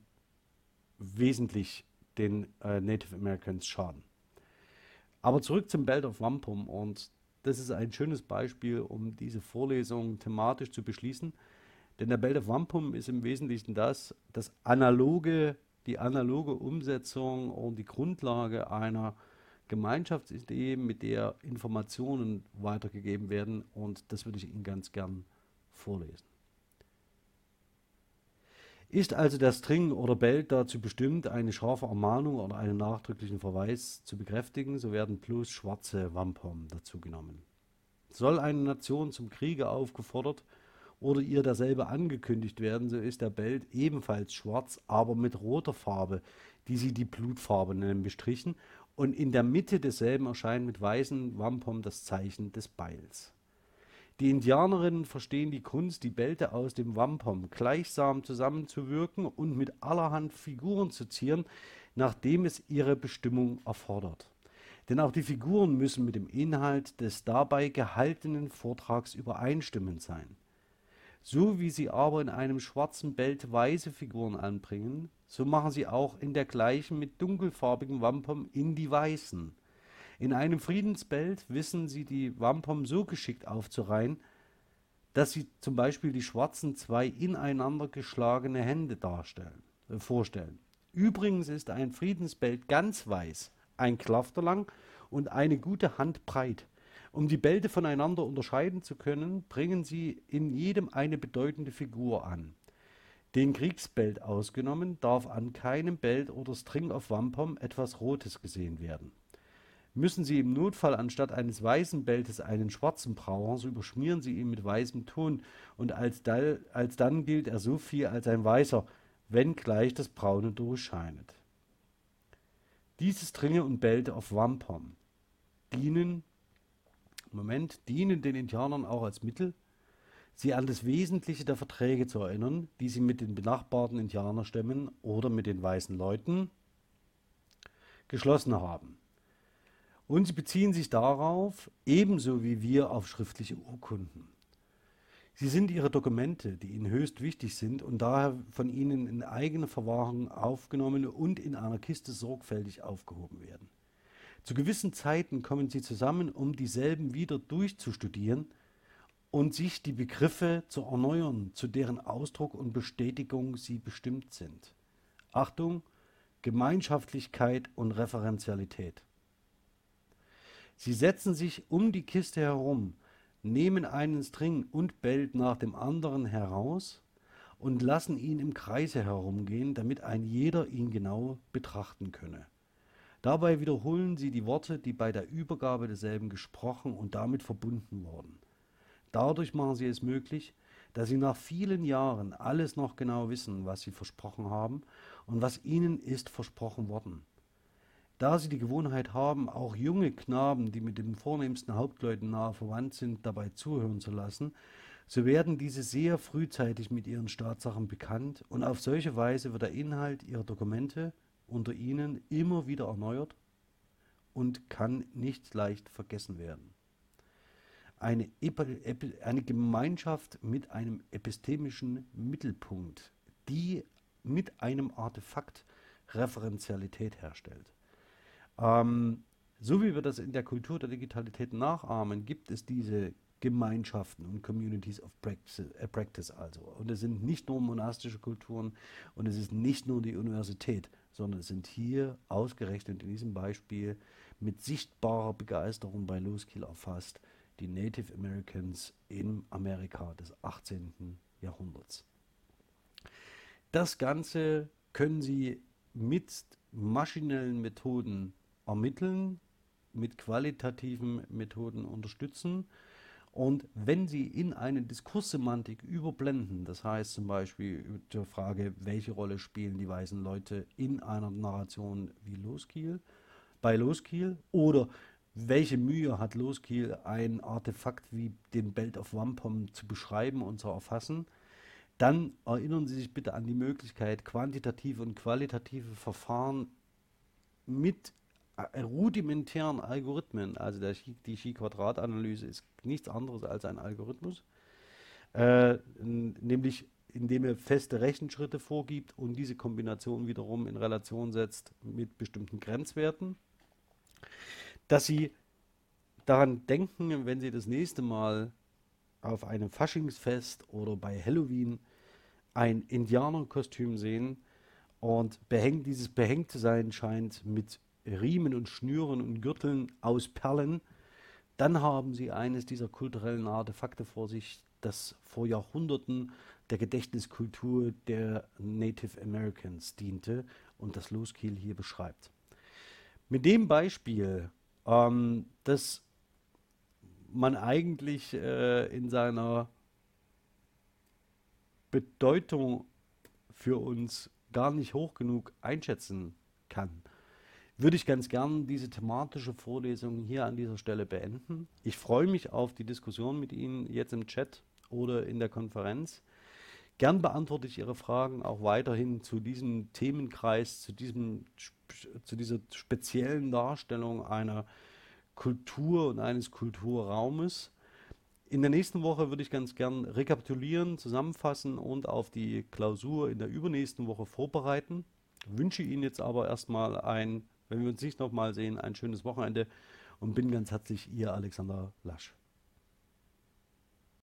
wesentlich den äh, Native Americans schaden. Aber zurück zum Belt of Wampum und das ist ein schönes Beispiel, um diese Vorlesung thematisch zu beschließen. Denn der Belt of Wampum ist im Wesentlichen das, das analoge, die analoge Umsetzung und die Grundlage einer Gemeinschaftsidee, mit der Informationen weitergegeben werden. Und das würde ich Ihnen ganz gern vorlesen. Ist also der String oder Belt dazu bestimmt, eine scharfe Ermahnung oder einen nachdrücklichen Verweis zu bekräftigen, so werden bloß schwarze Wampum dazu genommen. Soll eine Nation zum Kriege aufgefordert oder ihr derselbe angekündigt werden, so ist der Belt ebenfalls schwarz, aber mit roter Farbe, die sie die Blutfarbe nennen, bestrichen, und in der Mitte desselben erscheint mit weißen Wampum das Zeichen des Beils. Die Indianerinnen verstehen die Kunst, die Bälte aus dem Wampum gleichsam zusammenzuwirken und mit allerhand Figuren zu zieren, nachdem es ihre Bestimmung erfordert. Denn auch die Figuren müssen mit dem Inhalt des dabei gehaltenen Vortrags übereinstimmend sein. So wie sie aber in einem schwarzen Belt weiße Figuren anbringen, so machen sie auch in der gleichen mit dunkelfarbigem Wampum in die weißen. In einem Friedensbelt wissen sie die Wampum so geschickt aufzureihen, dass sie zum Beispiel die schwarzen zwei ineinander geschlagene Hände darstellen, äh, vorstellen. Übrigens ist ein Friedensbelt ganz weiß, ein Klafter lang und eine gute Hand breit. Um die Bälte voneinander unterscheiden zu können, bringen sie in jedem eine bedeutende Figur an. Den Kriegsbelt ausgenommen, darf an keinem Belt oder String of Wampum etwas Rotes gesehen werden. Müssen Sie im Notfall anstatt eines weißen Beltes einen schwarzen brauchen, so überschmieren Sie ihn mit weißem Ton, und alsdann gilt er so viel als ein weißer, wenngleich das Braune durchscheinet. Diese Stringe und Belte auf Wampum dienen Moment, dienen den Indianern auch als Mittel, sie an das Wesentliche der Verträge zu erinnern, die sie mit den benachbarten Indianerstämmen oder mit den weißen Leuten geschlossen haben. Und sie beziehen sich darauf, ebenso wie wir auf schriftliche Urkunden. Sie sind ihre Dokumente, die ihnen höchst wichtig sind und daher von ihnen in eigene Verwahrung aufgenommen und in einer Kiste sorgfältig aufgehoben werden. Zu gewissen Zeiten kommen sie zusammen, um dieselben wieder durchzustudieren und sich die Begriffe zu erneuern, zu deren Ausdruck und Bestätigung sie bestimmt sind. Achtung, Gemeinschaftlichkeit und Referenzialität. Sie setzen sich um die Kiste herum, nehmen einen String und Belt nach dem anderen heraus und lassen ihn im Kreise herumgehen, damit ein jeder ihn genau betrachten könne. Dabei wiederholen sie die Worte, die bei der Übergabe desselben gesprochen und damit verbunden wurden. Dadurch machen sie es möglich, dass sie nach vielen Jahren alles noch genau wissen, was sie versprochen haben und was ihnen ist versprochen worden. Da sie die Gewohnheit haben, auch junge Knaben, die mit den vornehmsten Hauptleuten nahe verwandt sind, dabei zuhören zu lassen, so werden diese sehr frühzeitig mit ihren Staatssachen bekannt und auf solche Weise wird der Inhalt ihrer Dokumente unter ihnen immer wieder erneuert und kann nicht leicht vergessen werden. Eine, eine Gemeinschaft mit einem epistemischen Mittelpunkt, die mit einem Artefakt Referenzialität herstellt. Ähm, so wie wir das in der Kultur der Digitalität nachahmen, gibt es diese Gemeinschaften und Communities of Practice, äh, Practice also. Und es sind nicht nur monastische Kulturen und es ist nicht nur die Universität, sondern es sind hier ausgerechnet in diesem Beispiel mit sichtbarer Begeisterung bei Loskiel erfasst die Native Americans in Amerika des 18. Jahrhunderts. Das Ganze können Sie mit maschinellen Methoden ermitteln, mit qualitativen Methoden unterstützen. Und wenn Sie in eine Diskurssemantik überblenden, das heißt zum Beispiel die Frage, welche Rolle spielen die weißen Leute in einer Narration wie Loskiel, bei Loskiel oder welche Mühe hat Loskiel, ein Artefakt wie den Belt of Wampum zu beschreiben und zu erfassen? Dann erinnern Sie sich bitte an die Möglichkeit, quantitative und qualitative Verfahren mit rudimentären Algorithmen, also der, die Chi-Quadrat-Analyse ist nichts anderes als ein Algorithmus, äh, nämlich indem er feste Rechenschritte vorgibt und diese Kombination wiederum in Relation setzt mit bestimmten Grenzwerten, dass Sie daran denken, wenn Sie das nächste Mal auf einem Faschingsfest oder bei Halloween ein Indianerkostüm sehen und behängt, dieses behängt zu sein scheint mit Riemen und Schnüren und Gürteln aus Perlen, dann haben sie eines dieser kulturellen Artefakte vor sich, das vor Jahrhunderten der Gedächtniskultur der Native Americans diente und das Loskiel hier beschreibt. Mit dem Beispiel, ähm, dass man eigentlich äh, in seiner Bedeutung für uns gar nicht hoch genug einschätzen kann, würde ich ganz gern diese thematische Vorlesung hier an dieser Stelle beenden. Ich freue mich auf die Diskussion mit Ihnen jetzt im Chat oder in der Konferenz. Gern beantworte ich Ihre Fragen auch weiterhin zu diesem Themenkreis, zu, diesem, zu dieser speziellen Darstellung einer Kultur und eines Kulturraumes. In der nächsten Woche würde ich ganz gern rekapitulieren, zusammenfassen und auf die Klausur in der übernächsten Woche vorbereiten. Wünsche Ihnen jetzt aber erstmal ein wenn wir uns nicht nochmal sehen, ein schönes Wochenende und bin ganz herzlich Ihr Alexander Lasch.